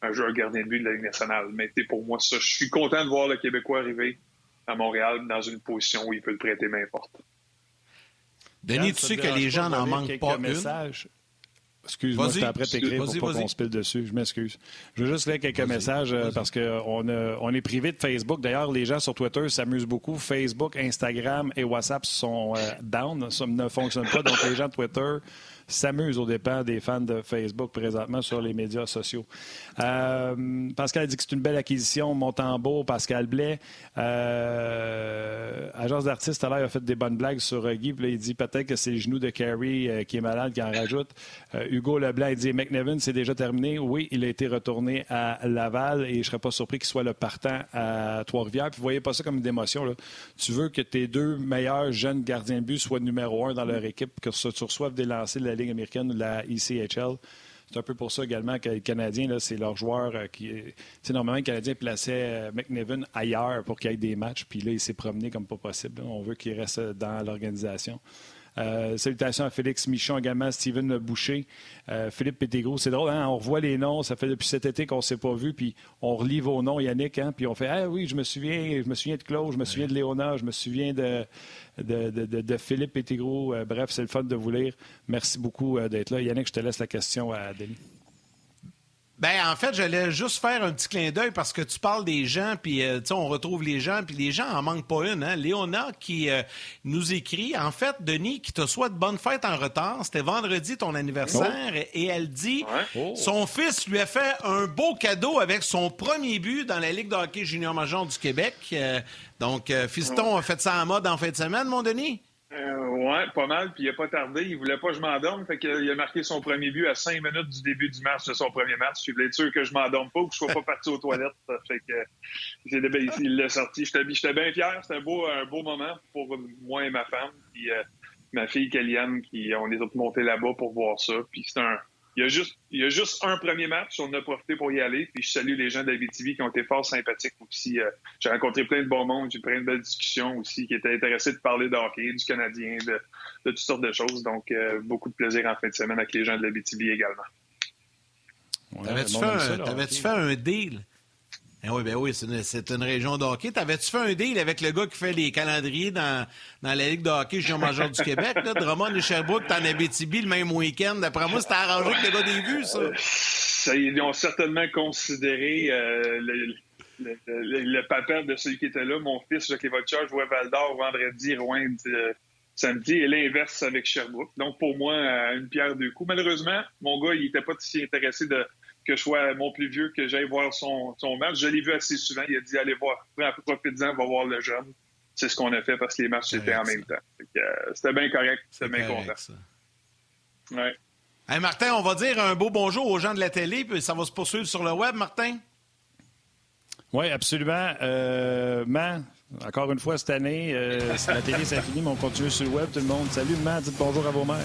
un joueur gardien de but de la Ligue nationale. Mais pour moi, ça, je suis content de voir le Québécois arriver à Montréal dans une position où il peut le prêter main forte. Denis, tu sais que les gens n'en manquent pas messages? Excuse-moi, j'étais après t'écrire pour pas qu'on se pile dessus. Je m'excuse. Je veux juste lire quelques messages euh, parce qu'on on est privé de Facebook. D'ailleurs, les gens sur Twitter s'amusent beaucoup. Facebook, Instagram et WhatsApp sont euh, down, ça ne fonctionne pas. Donc, les gens de Twitter s'amuse au dépens des fans de Facebook présentement sur les médias sociaux. Euh, Pascal dit que c'est une belle acquisition. Montembeau, Pascal Blais. Euh, agence d'artistes, à l'heure, a fait des bonnes blagues sur euh, Guy. il dit peut-être que c'est le genou de Carey qui est malade qui en rajoute. Hugo Leblanc, il dit McNevin, c'est déjà terminé. Oui, il a été retourné à Laval et je ne serais pas surpris qu'il soit le partant à Trois-Rivières. Puis vous voyez pas ça comme une démotion. Là. Tu veux que tes deux meilleurs jeunes gardiens de but soient numéro un dans leur équipe, que tu reçoives des lancers de la Ligue américaine la ECHL. C'est un peu pour ça également que les Canadiens, c'est leur joueur euh, qui. Normalement, les Canadiens plaçaient euh, McNevin ailleurs pour qu'il y ait des matchs, puis là, il s'est promené comme pas possible. On veut qu'il reste dans l'organisation. Euh, salutations à Félix Michon également, Steven Boucher, euh, Philippe Pétégros. C'est drôle, hein? on revoit les noms. Ça fait depuis cet été qu'on ne s'est pas vu, puis on relit vos noms, Yannick, hein? puis on fait Ah oui, je me souviens, je me souviens de Claude, je me souviens de Léonard, je me souviens de, de, de, Philippe Pétégros. Euh, bref, c'est le fun de vous lire. Merci beaucoup d'être là. Yannick, je te laisse la question à Denis. Ben, en fait, j'allais juste faire un petit clin d'œil parce que tu parles des gens, puis euh, on retrouve les gens, puis les gens en manquent pas une. Hein? Léona qui euh, nous écrit, en fait, Denis, qui te souhaite bonne fête en retard. C'était vendredi ton anniversaire, oh. et elle dit oh. son fils lui a fait un beau cadeau avec son premier but dans la Ligue de hockey junior major du Québec. Euh, donc, Fiston a fait ça en mode en fin de semaine, mon Denis? Euh, ouais, pas mal. Puis il n'a pas tardé. Il voulait pas que je m'endorme. Fait qu'il a marqué son premier but à cinq minutes du début du match de son premier match. Je voulais être sûr que je m'endorme pas ou que je sois pas parti aux toilettes. Fait que il l'a sorti. J'étais bien fier. C'était un beau, moment pour moi et ma femme. Puis euh, ma fille Kellyanne, qui on est tous montés là-bas pour voir ça. Puis c'est un il y, a juste, il y a juste un premier match, on a profité pour y aller. Puis je salue les gens d'Abitibi qui ont été fort sympathiques aussi. Euh, j'ai rencontré plein de bons monde, j'ai pris une belle discussion aussi, qui étaient intéressés de parler de hockey, du Canadien, de, toutes sortes de choses. Donc, euh, beaucoup de plaisir en fin de semaine avec les gens de l'Abitibi également. T'avais-tu fait, un, fait un deal? Eh oui, ben oui, c'est une, région de hockey. T'avais-tu fait un deal avec le gars qui fait les calendriers dans, dans la Ligue de hockey junior major du Québec, là, Drummond et Sherbrooke, t'en Abitibi le même week-end? D'après moi, c'était arrangé que le gars des vues, ça. ça. Ils ont certainement considéré euh, le, le, le, de celui qui était là, mon fils, Jacques Lévotchard, jouait Val d'Or vendredi, Rouen euh, samedi, et l'inverse avec Sherbrooke. Donc, pour moi, une pierre deux coups. Malheureusement, mon gars, il n'était pas si intéressé de que je sois mon plus vieux, que j'aille voir son, son match. Je l'ai vu assez souvent. Il a dit allez voir, profite-en, va voir le jeune. C'est ce qu'on a fait parce que les matchs étaient en même temps. Euh, c'était bien correct, c'était bien content. Ouais. Hey Martin, on va dire un beau bonjour aux gens de la télé, puis ça va se poursuivre sur le web, Martin? Oui, absolument. Euh, Man, encore une fois cette année, euh, (laughs) la télé c'est fini, mais on continue sur le web, tout le monde. Salut, Man, dites bonjour à vos mères.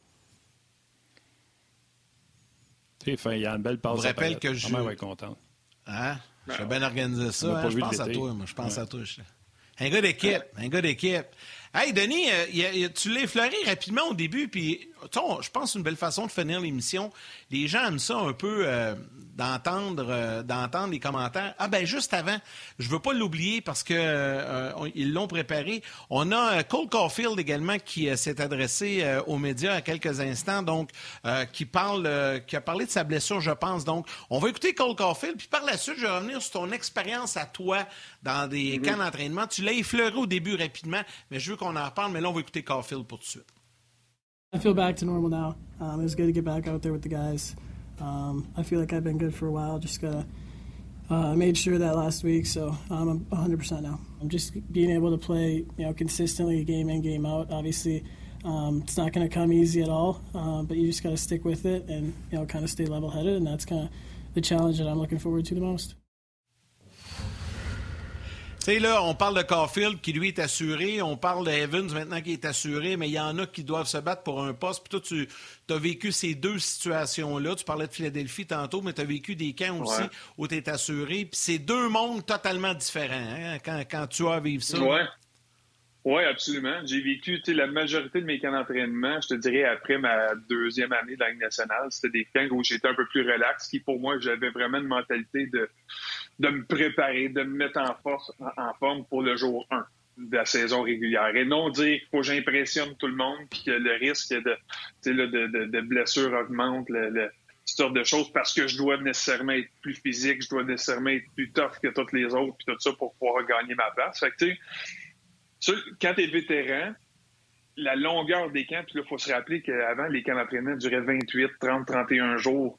Il y a une belle pause. Je vous rappelle que je. vais être content. Hein? Je vais bien organiser ça. Hein? Je pense à toi, moi. Je pense à toi. Un gars d'équipe. Un gars d'équipe. Hey, Denis, euh, tu l'as effleuré rapidement au début, puis je pense une belle façon de finir l'émission. Les gens aiment ça un peu euh, d'entendre euh, d'entendre les commentaires. Ah ben juste avant, je veux pas l'oublier parce que ils l'ont préparé. On a Cole Caulfield également qui s'est adressé aux médias à quelques instants, donc qui parle, qui a parlé de sa blessure, je pense. Donc, on va écouter Cole Caulfield, puis par la suite, je vais revenir sur ton expérience à toi dans des mm-hmm. camps d'entraînement. Tu l'as effleuré au début rapidement, mais je veux qu'on en mais là, on va écouter pour tout de suite. I feel back to normal now. Um, it was good to get back out there with the guys. Um, I feel like I've been good for a while. Just gotta uh, made sure that last week, so um, I'm 100% now. I'm just being able to play, you know, consistently game in, game out. Obviously, um, it's not going to come easy at all, uh, but you just got to stick with it and you know, kind of stay level-headed, and that's kind of the challenge that I'm looking forward to the most. Tu sais, là, on parle de Caulfield qui, lui, est assuré. On parle de Evans maintenant qui est assuré, mais il y en a qui doivent se battre pour un poste. Puis toi, tu as vécu ces deux situations-là. Tu parlais de Philadelphie tantôt, mais tu as vécu des camps aussi où tu es assuré. Puis c'est deux mondes totalement différents hein, quand, quand, tu as vécu ça. Oui. Oui, absolument. J'ai vécu la majorité de mes camps d'entraînement, je te dirais, après ma deuxième année de la Ligue nationale. C'était des camps où j'étais un peu plus relax, qui pour moi, j'avais vraiment une mentalité de de me préparer, de me mettre en, force, en forme pour le jour 1 de la saison régulière. Et non dire qu'il faut que j'impressionne tout le monde puis que le risque de, de, de, blessure augmente, le, le, sorte de choses parce que je dois nécessairement être plus physique, je dois nécessairement être plus tough que toutes les autres puis tout ça pour pouvoir gagner ma place. Fait que, tu quand tu es vétéran, la longueur des camps, puis là, il faut se rappeler qu'avant, les camps d'entraînement duraient 28, 30, 31 jours.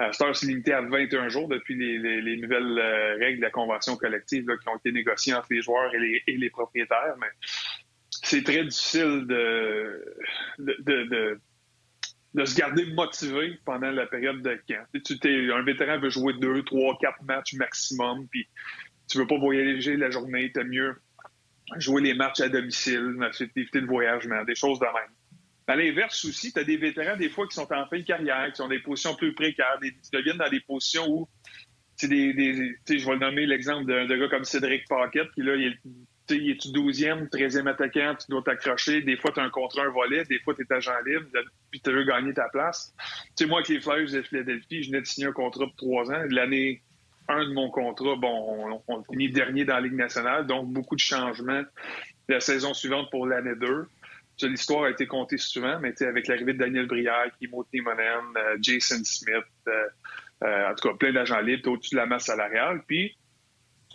Euh, Star s'est limité à 21 jours depuis les, nouvelles euh, règles de la convention collective qui ont été négociées entre les joueurs et les, propriétaires. Mais c'est très difficile de, de, de, se garder motivé pendant la période de camp. Tu un vétéran veut jouer deux, trois, quatre matchs maximum, puis tu veux pas voyager la journée, t'as mieux jouer les matchs à domicile, éviter le voyagement, des choses de même. À l'inverse aussi, tu as des vétérans des fois qui sont en fin de carrière, qui ont des positions plus précaires, qui deviennent dans des positions où des, des je vais nommer l'exemple d'un gars comme Cédric Paquette, qui là, il est, il est 12e, 13e attaquant, tu dois t'accrocher. Des fois, tu as un contrat, un volet, des fois, tu es agent libre, puis tu veux gagner ta place. Tu sais, moi, avec les Flyers de Philadelphie, je venais de signer un contrat pour trois ans. L'année 1 de mon contrat, bon, on, on finit dernier dans la Ligue nationale, donc beaucoup de changements la saison suivante pour l'année 2 l'histoire a été contée souvent, mais avec l'arrivée de Daniel Brière, Kimo Timonen, euh, Jason Smith, euh, euh, en tout cas plein d'agents libres au-dessus de la masse salariale. Puis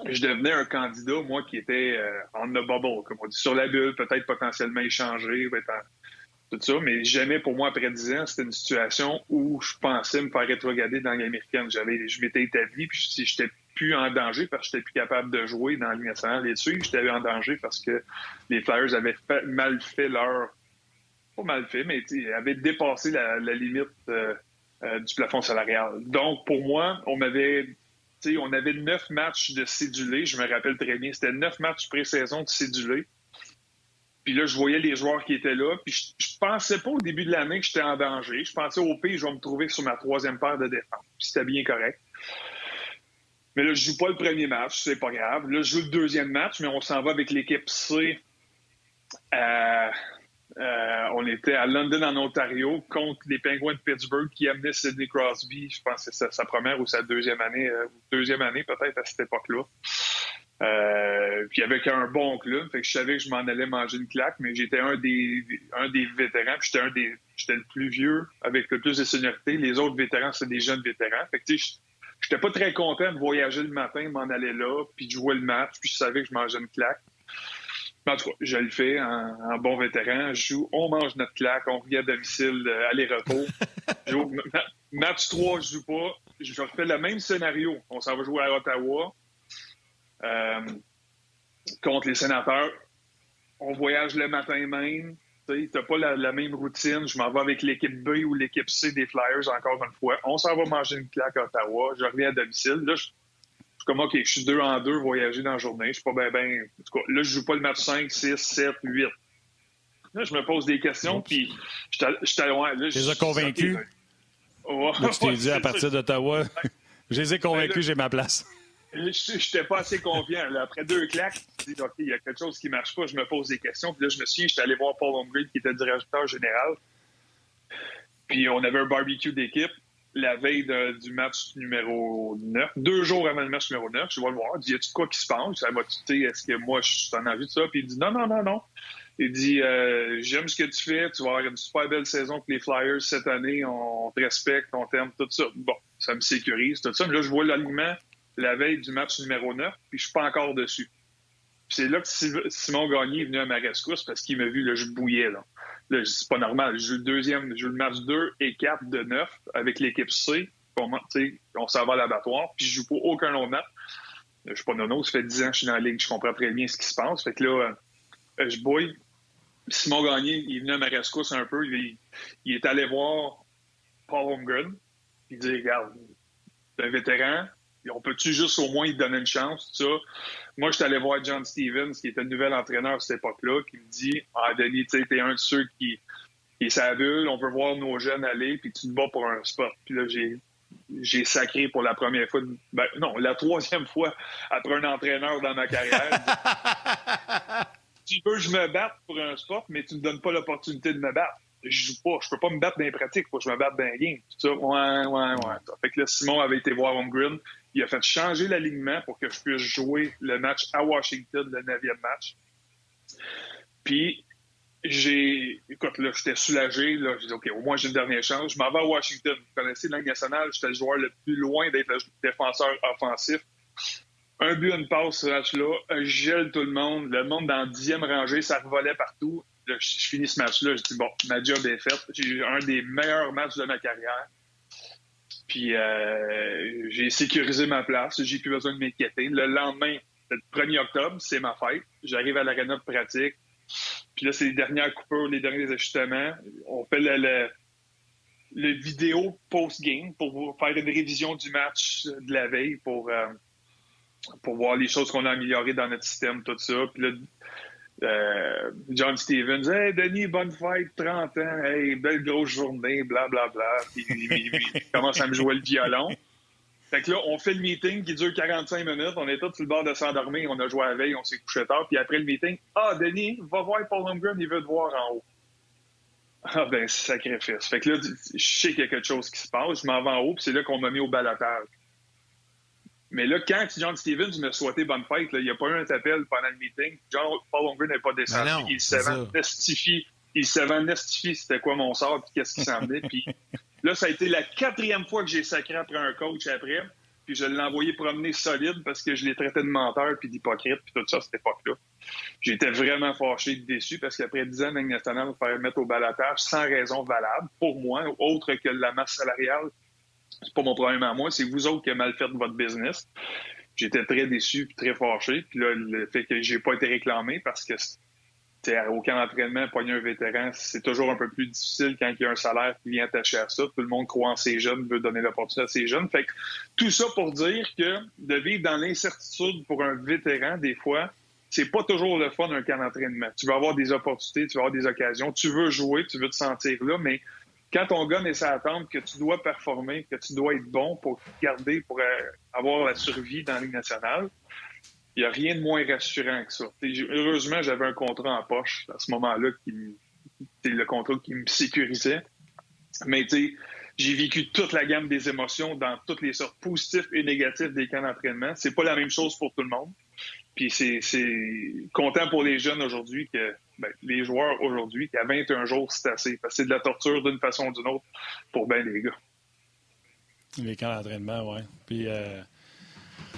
je devenais un candidat, moi, qui était en the bubble, comme on dit, sur la bulle, peut-être potentiellement échangé, tout ça, mais jamais pour moi, après 10 ans, c'était une situation où je pensais me faire rétrograder dans l'américaine. Je m'étais établi, puis si j'étais en danger parce que j'étais plus capable de jouer dans Ligue nationale et dessus. J'étais en danger parce que les Flyers avaient mal fait leur. Pas mal fait, mais avaient dépassé la, limite euh, euh, du plafond salarial. Donc, pour moi, on m'avait on avait neuf matchs de cédulés, je me rappelle très bien. C'était neuf matchs pré-saison de cédulés. Puis là, je voyais les joueurs qui étaient là. Puis je, je pensais pas au début de l'année que j'étais en danger. Je pensais au pire, je vais me trouver sur ma troisième paire de défense. C'était bien correct. Mais là, je joue pas le premier match, c'est pas grave. Là, je joue le deuxième match, mais on s'en va avec l'équipe C. Euh, euh, on était à London, en Ontario, contre les Penguins de Pittsburgh qui amenaient Sidney Crosby. Je pense que c'est sa, première ou sa deuxième année, euh, deuxième année peut-être à cette époque-là. Euh, puis avec un bon club, fait que je savais que je m'en allais manger une claque, mais j'étais un des un des vétérans, puis j'étais un des j'étais le plus vieux avec le plus de seniorité. Les autres vétérans, c'est des jeunes vétérans. Fait que j'étais pas très content de voyager le matin, m'en aller là, puis de jouer le match, puis je savais que je mangeais une claque. En tout cas, je le fais en, bon vétéran. Je joue, on mange notre claque, on regarde à domicile, euh, aller-retour. (laughs) match 3, je joue pas. Je refais le même scénario. On s'en va jouer à Ottawa euh, contre les sénateurs. On voyage le matin même. Tu n'as pas la, même routine. Je m'en vais avec l'équipe B ou l'équipe C des Flyers encore une fois. On s'en va manger une claque à Ottawa. Je reviens à domicile. Là, je comme, OK, je suis deux en deux, voyager dans la journée. Je suis pas bien, ben, en tout cas, là, je joue pas le match 5, 6, 7, 8. Là, je me pose des questions, puis je suis loin. Tu les as convaincus? tu t'es dit à (laughs) partir d'Ottawa, (laughs) je les ai convaincus, ben, j'ai ma place. Je n'étais pas assez confiant. Après deux claques, je dis, OK, il y a quelque chose qui ne marche pas, je me pose des questions. Puis là, je me suis j'étais allé voir Paul Holmgren, qui était directeur général. Puis on avait un barbecue d'équipe la veille du match numéro 9, deux jours avant le match numéro 9, je vais le voir. Il dit, y a-tu quoi qui se passe? Ça va est-ce que moi, je suis en envie de ça? Puis il dit, non, non, non, non. Il dit, euh, j'aime ce que tu fais, tu vas avoir une super belle saison pour les Flyers cette année, on te respecte, on t'aime, tout ça. Bon, ça me sécurise, tout ça. Mais là, je vois l'alignement la veille du match numéro 9, puis je suis pas encore dessus. c'est là que Simon Gagné est venu à ma rescousse parce qu'il m'a vu, là, je bouillais, là. Là, c'est pas normal. Je joue le deuxième, je joue le match 2 et 4 de 9 avec l'équipe C. On, on s'en va à l'abattoir, puis je joue pas aucun autre match. Je suis pas nono, ça fait 10 ans que je suis dans la ligue, je comprends très bien ce qui se passe. Fait que là, euh, je bouille. Simon Gagné, il est venu à ma rescousse un peu. Il, est allé voir Paul Holmgren. Il dit, regarde, un vétéran, on peut-tu juste au moins lui donner une chance, tout ça? Moi, je suis allé voir John Stevens, qui était le nouvel entraîneur à cette époque-là, qui me dit Ah, Denis, tu sais, t'es un de ceux qui, qui est sa bulle, on veut voir nos jeunes aller, puis tu te bats pour un spot. Puis là, j'ai j'ai sacré pour la première fois, ben, non, la troisième fois après un entraîneur dans ma carrière. (laughs) tu veux que je me batte pour un spot, mais tu ne me donnes pas l'opportunité de me battre. Je joue pas, je peux pas me battre dans les pratiques, faut que je me batte dans les games. Tout ça, ouais, ouais, ouais. Fait que là, Simon avait été voir Holmgren, il a fait changer l'alignement pour que je puisse jouer le match à Washington, le neuvième match. Puis, j'ai. Écoute, là, j'étais soulagé. Là, j'ai dit, OK, au moins, j'ai une dernière chance. Je m'en vais à Washington. Vous connaissez la nationale, j'étais le joueur le plus loin d'être le défenseur offensif. Un but, une passe, ce match-là. Je gèle tout le monde. Le monde dans la dixième rangée, ça revolait partout. Je, finis ce match-là. Je dis, bon, ma job est faite. J'ai eu un des meilleurs matchs de ma carrière. Puis euh, j'ai sécurisé ma place, j'ai plus besoin de m'inquiéter. Le lendemain, le 1er octobre, c'est ma fête. J'arrive à l'aréna de pratique. Puis là, c'est les dernières coupures, les derniers ajustements. On fait le, le, vidéo post-game pour faire une révision du match de la veille pour, euh, pour voir les choses qu'on a améliorées dans notre système, tout ça. Puis là, euh, John Stevens, Hey, Denis, bonne fête, 30 ans, hey, belle grosse journée, blablabla. Bla, bla. Puis il, commence à me jouer le violon. Fait que là, on fait le meeting qui dure 45 minutes. On est tous sur le bord de s'endormir. On a joué à la veille, on s'est couché tard. Puis après le meeting, Ah, Denis, va voir Paul Holmgren, il veut te voir en haut. Ah, ben, sacrifice. Fait que là, je sais qu'il y a quelque chose qui se passe. Je m'en vais en haut, puis c'est là qu'on m'a mis au balotage. Mais là, quand John Stevens me souhaitait bonne fête, il n'y a pas eu un appel pendant le meeting. John Paul Holmgren n'est pas descendu. Il savait nestifie. Il savait nestifie c'était quoi mon sort puis qu'est-ce qui s'en venait. puis (laughs) là, ça a été la quatrième fois que j'ai sacré après un coach après. Puis je l'ai envoyé promener solide parce que je l'ai traité de menteur puis d'hypocrite puis tout ça à cette époque-là. J'étais vraiment fâché, déçu parce qu'après dix ans national, me faire mettre au balatage sans raison valable pour moi, autre que la masse salariale c'est pas mon problème à moi, c'est vous autres qui avez mal fait votre business. J'étais très déçu puis très fâché. Puis là, le fait que j'ai pas été réclamé parce que au camp d'entraînement, pogner un vétéran, c'est toujours un peu plus difficile quand il y a un salaire qui vient attaché à ça. Tout le monde croit en ses jeunes, veut donner l'opportunité à ses jeunes. Fait que tout ça pour dire que de vivre dans l'incertitude pour un vétéran, des fois, c'est pas toujours le fun d'un camp d'entraînement. Tu vas avoir des opportunités, tu vas avoir des occasions, tu veux jouer, tu veux te sentir là, mais quand ton gars essaie d'attendre que tu dois performer, que tu dois être bon pour garder, pour euh, avoir la survie dans la Ligue nationale, il n'y a rien de moins rassurant que ça. heureusement, j'avais un contrat en poche à ce moment-là, qui c'est le contrat qui me sécurisait. Mais j'ai vécu toute la gamme des émotions dans toutes les sortes positives et négatives des camps d'entraînement. C'est pas la même chose pour tout le monde. Puis c'est content pour les jeunes aujourd'hui que ben, les joueurs aujourd'hui qu'à 21 jours, c'est assez. Parce que c'est de la torture d'une façon ou d'une autre pour bien les gars. Les camps d'entraînement, oui. Puis euh,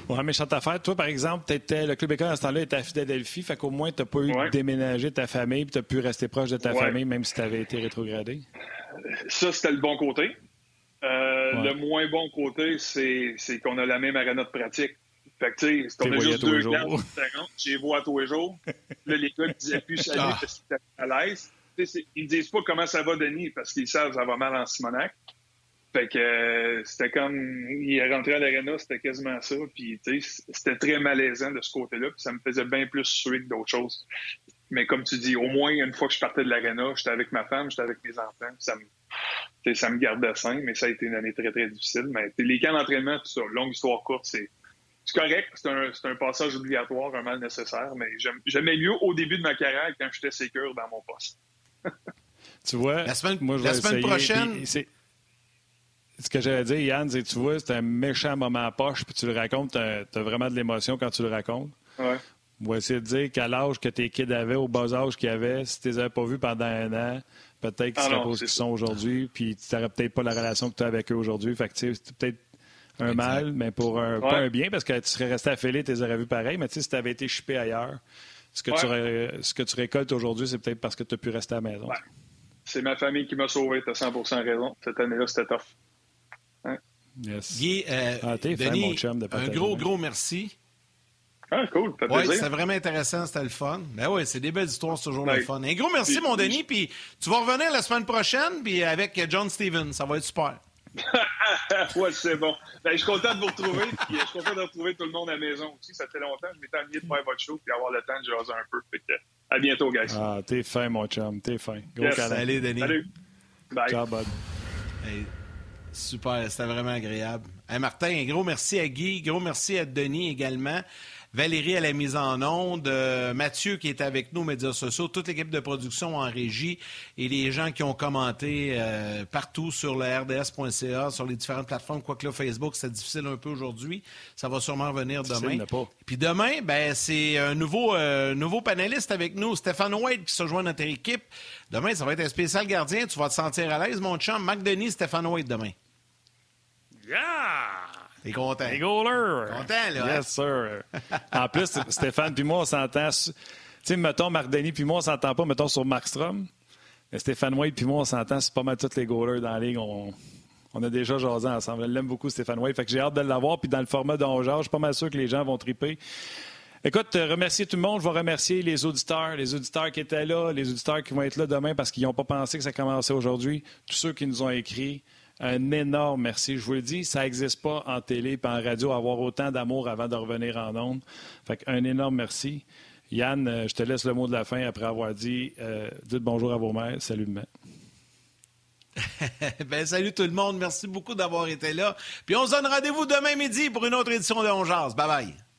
Ouais, méchante affaire. Toi, par exemple, étais, le Club École à ce temps-là était à Philadelphie, fait qu'au moins, tu n'as pas eu de déménager ta famille, puis tu as pu rester proche de ta famille, même si tu avais été rétrogradé. Ça, c'était le bon côté. Euh, le moins bon côté, c'est, qu'on a la même arène de pratique. Fait que, tu sais, on a juste deux classes (laughs) différentes. J'ai vois tous les jours. Là, les gars disaient plus salut ah. parce qu'ils étaient à l'aise. Ils disent pas comment ça va, Denis, parce qu'ils savent que ça va mal en Simonac. Fait que euh, c'était comme il est rentré à l'arena, c'était quasiment ça. Puis c'était très malaisant de ce côté-là. Puis ça me faisait bien plus suer que d'autres choses. Mais comme tu dis, au moins une fois que je partais de l'arena, j'étais avec ma femme, j'étais avec mes enfants. Ça me, ça me gardait sain, mais ça a été une année très, très difficile. Mais les camps d'entraînement, tout ça, longue histoire courte, c'est. Correct, c'est un, un, passage obligatoire, un mal nécessaire, mais j'aimais mieux au début de ma carrière quand j'étais sécure dans mon poste. (laughs) tu vois, la semaine, la semaine prochaine, ce que j'allais dire, Yann, c'est tu vois, c'est un méchant moment à poche, puis tu le racontes, tu as, vraiment de l'émotion quand tu le racontes. Ouais. On va essayer de dire qu'à l'âge que tes kids avaient, au bas âge qu'ils avaient, si tu les avais pas vus pendant un an, peut-être qu'ils ah seraient pas ce qu'ils sont aujourd'hui, puis tu n'aurais peut-être pas la relation que tu as avec eux aujourd'hui. Fait que c'est peut-être un mal, mais pour un, pas un bien, parce que tu serais resté affilié, tu les aurais vus pareil, mais si tu avais été chippé ailleurs, ce que, tu, ce que tu récoltes aujourd'hui, c'est peut-être parce que tu as pu rester à la maison. C'est ma famille qui m'a sauvé, tu as 100% raison. Cette année-là, c'était tough. Guy, euh, ah, Denis, un gros, gros merci. Ah, cool. Oui, c'était vraiment intéressant, c'était le fun. Ben oui, c'est des belles histoires, c'est toujours le fun. Un gros merci, mon Denis, puis tu vas revenir la semaine prochaine, puis avec John Stevens, ça va être super. (laughs) ouais, c'est bon. Ben, je suis content de vous retrouver, puis je suis content de retrouver tout le monde à la maison aussi. Ça fait longtemps, je m'étais amené de faire votre show, puis avoir le temps de jaser un peu. Fait à bientôt, guys. Ah, t'es fin, mon chum, t'es fin. Gros yes. Salut, Denis. Salut. Bye. Ciao, bud. Super, c'était vraiment agréable. Martin, un gros merci à Guy, gros merci à Denis également. Valérie à la mise en onde, euh, Mathieu qui est avec nous aux médias sociaux, toute l'équipe de production en régie et les gens qui ont commenté euh, partout sur le RDS.ca, sur les différentes plateformes, quoique là, Facebook, c'est difficile un peu aujourd'hui. Ça va sûrement venir demain. Puis demain, ben, c'est un nouveau, euh, nouveau panéliste avec nous, Stéphane White, qui se joint à notre équipe. Demain, ça va être un spécial gardien. Tu vas te sentir à l'aise, mon chum. Marc Denis, Stéphane White demain. Yeah! T'es content. Les goalers. Content, là. Yes, sir. en plus, Stéphane puis moi, on s'entend. Tu sais, mettons, Marc Denis puis moi, on s'entend pas, mettons, sur Mark Strom. Mais Stéphane White puis moi, on s'entend, c'est pas mal tous les goalers dans la ligue. On, on a déjà jasé ensemble. Je l'aime beaucoup, Stéphane White. Fait que j'ai hâte de l'avoir. Puis dans le format d'On je suis pas mal sûr que les gens vont triper. Écoute, euh, remercier tout le monde. Je vais remercier les auditeurs, les auditeurs qui étaient là, les auditeurs qui vont être là demain parce qu'ils n'ont pas pensé que ça commençait aujourd'hui. Tous ceux qui nous ont écrit. Un énorme merci. Je vous le dis, ça n'existe pas en télé et en radio, avoir autant d'amour avant de revenir en ondes. Fait un énorme merci. Yann, euh, je te laisse le mot de la fin après avoir dit euh, dites bonjour à vos mères. Salut, maman. (laughs) ben, salut tout le monde. Merci beaucoup d'avoir été là. Puis on se donne rendez-vous demain midi pour une autre édition de On Bye bye.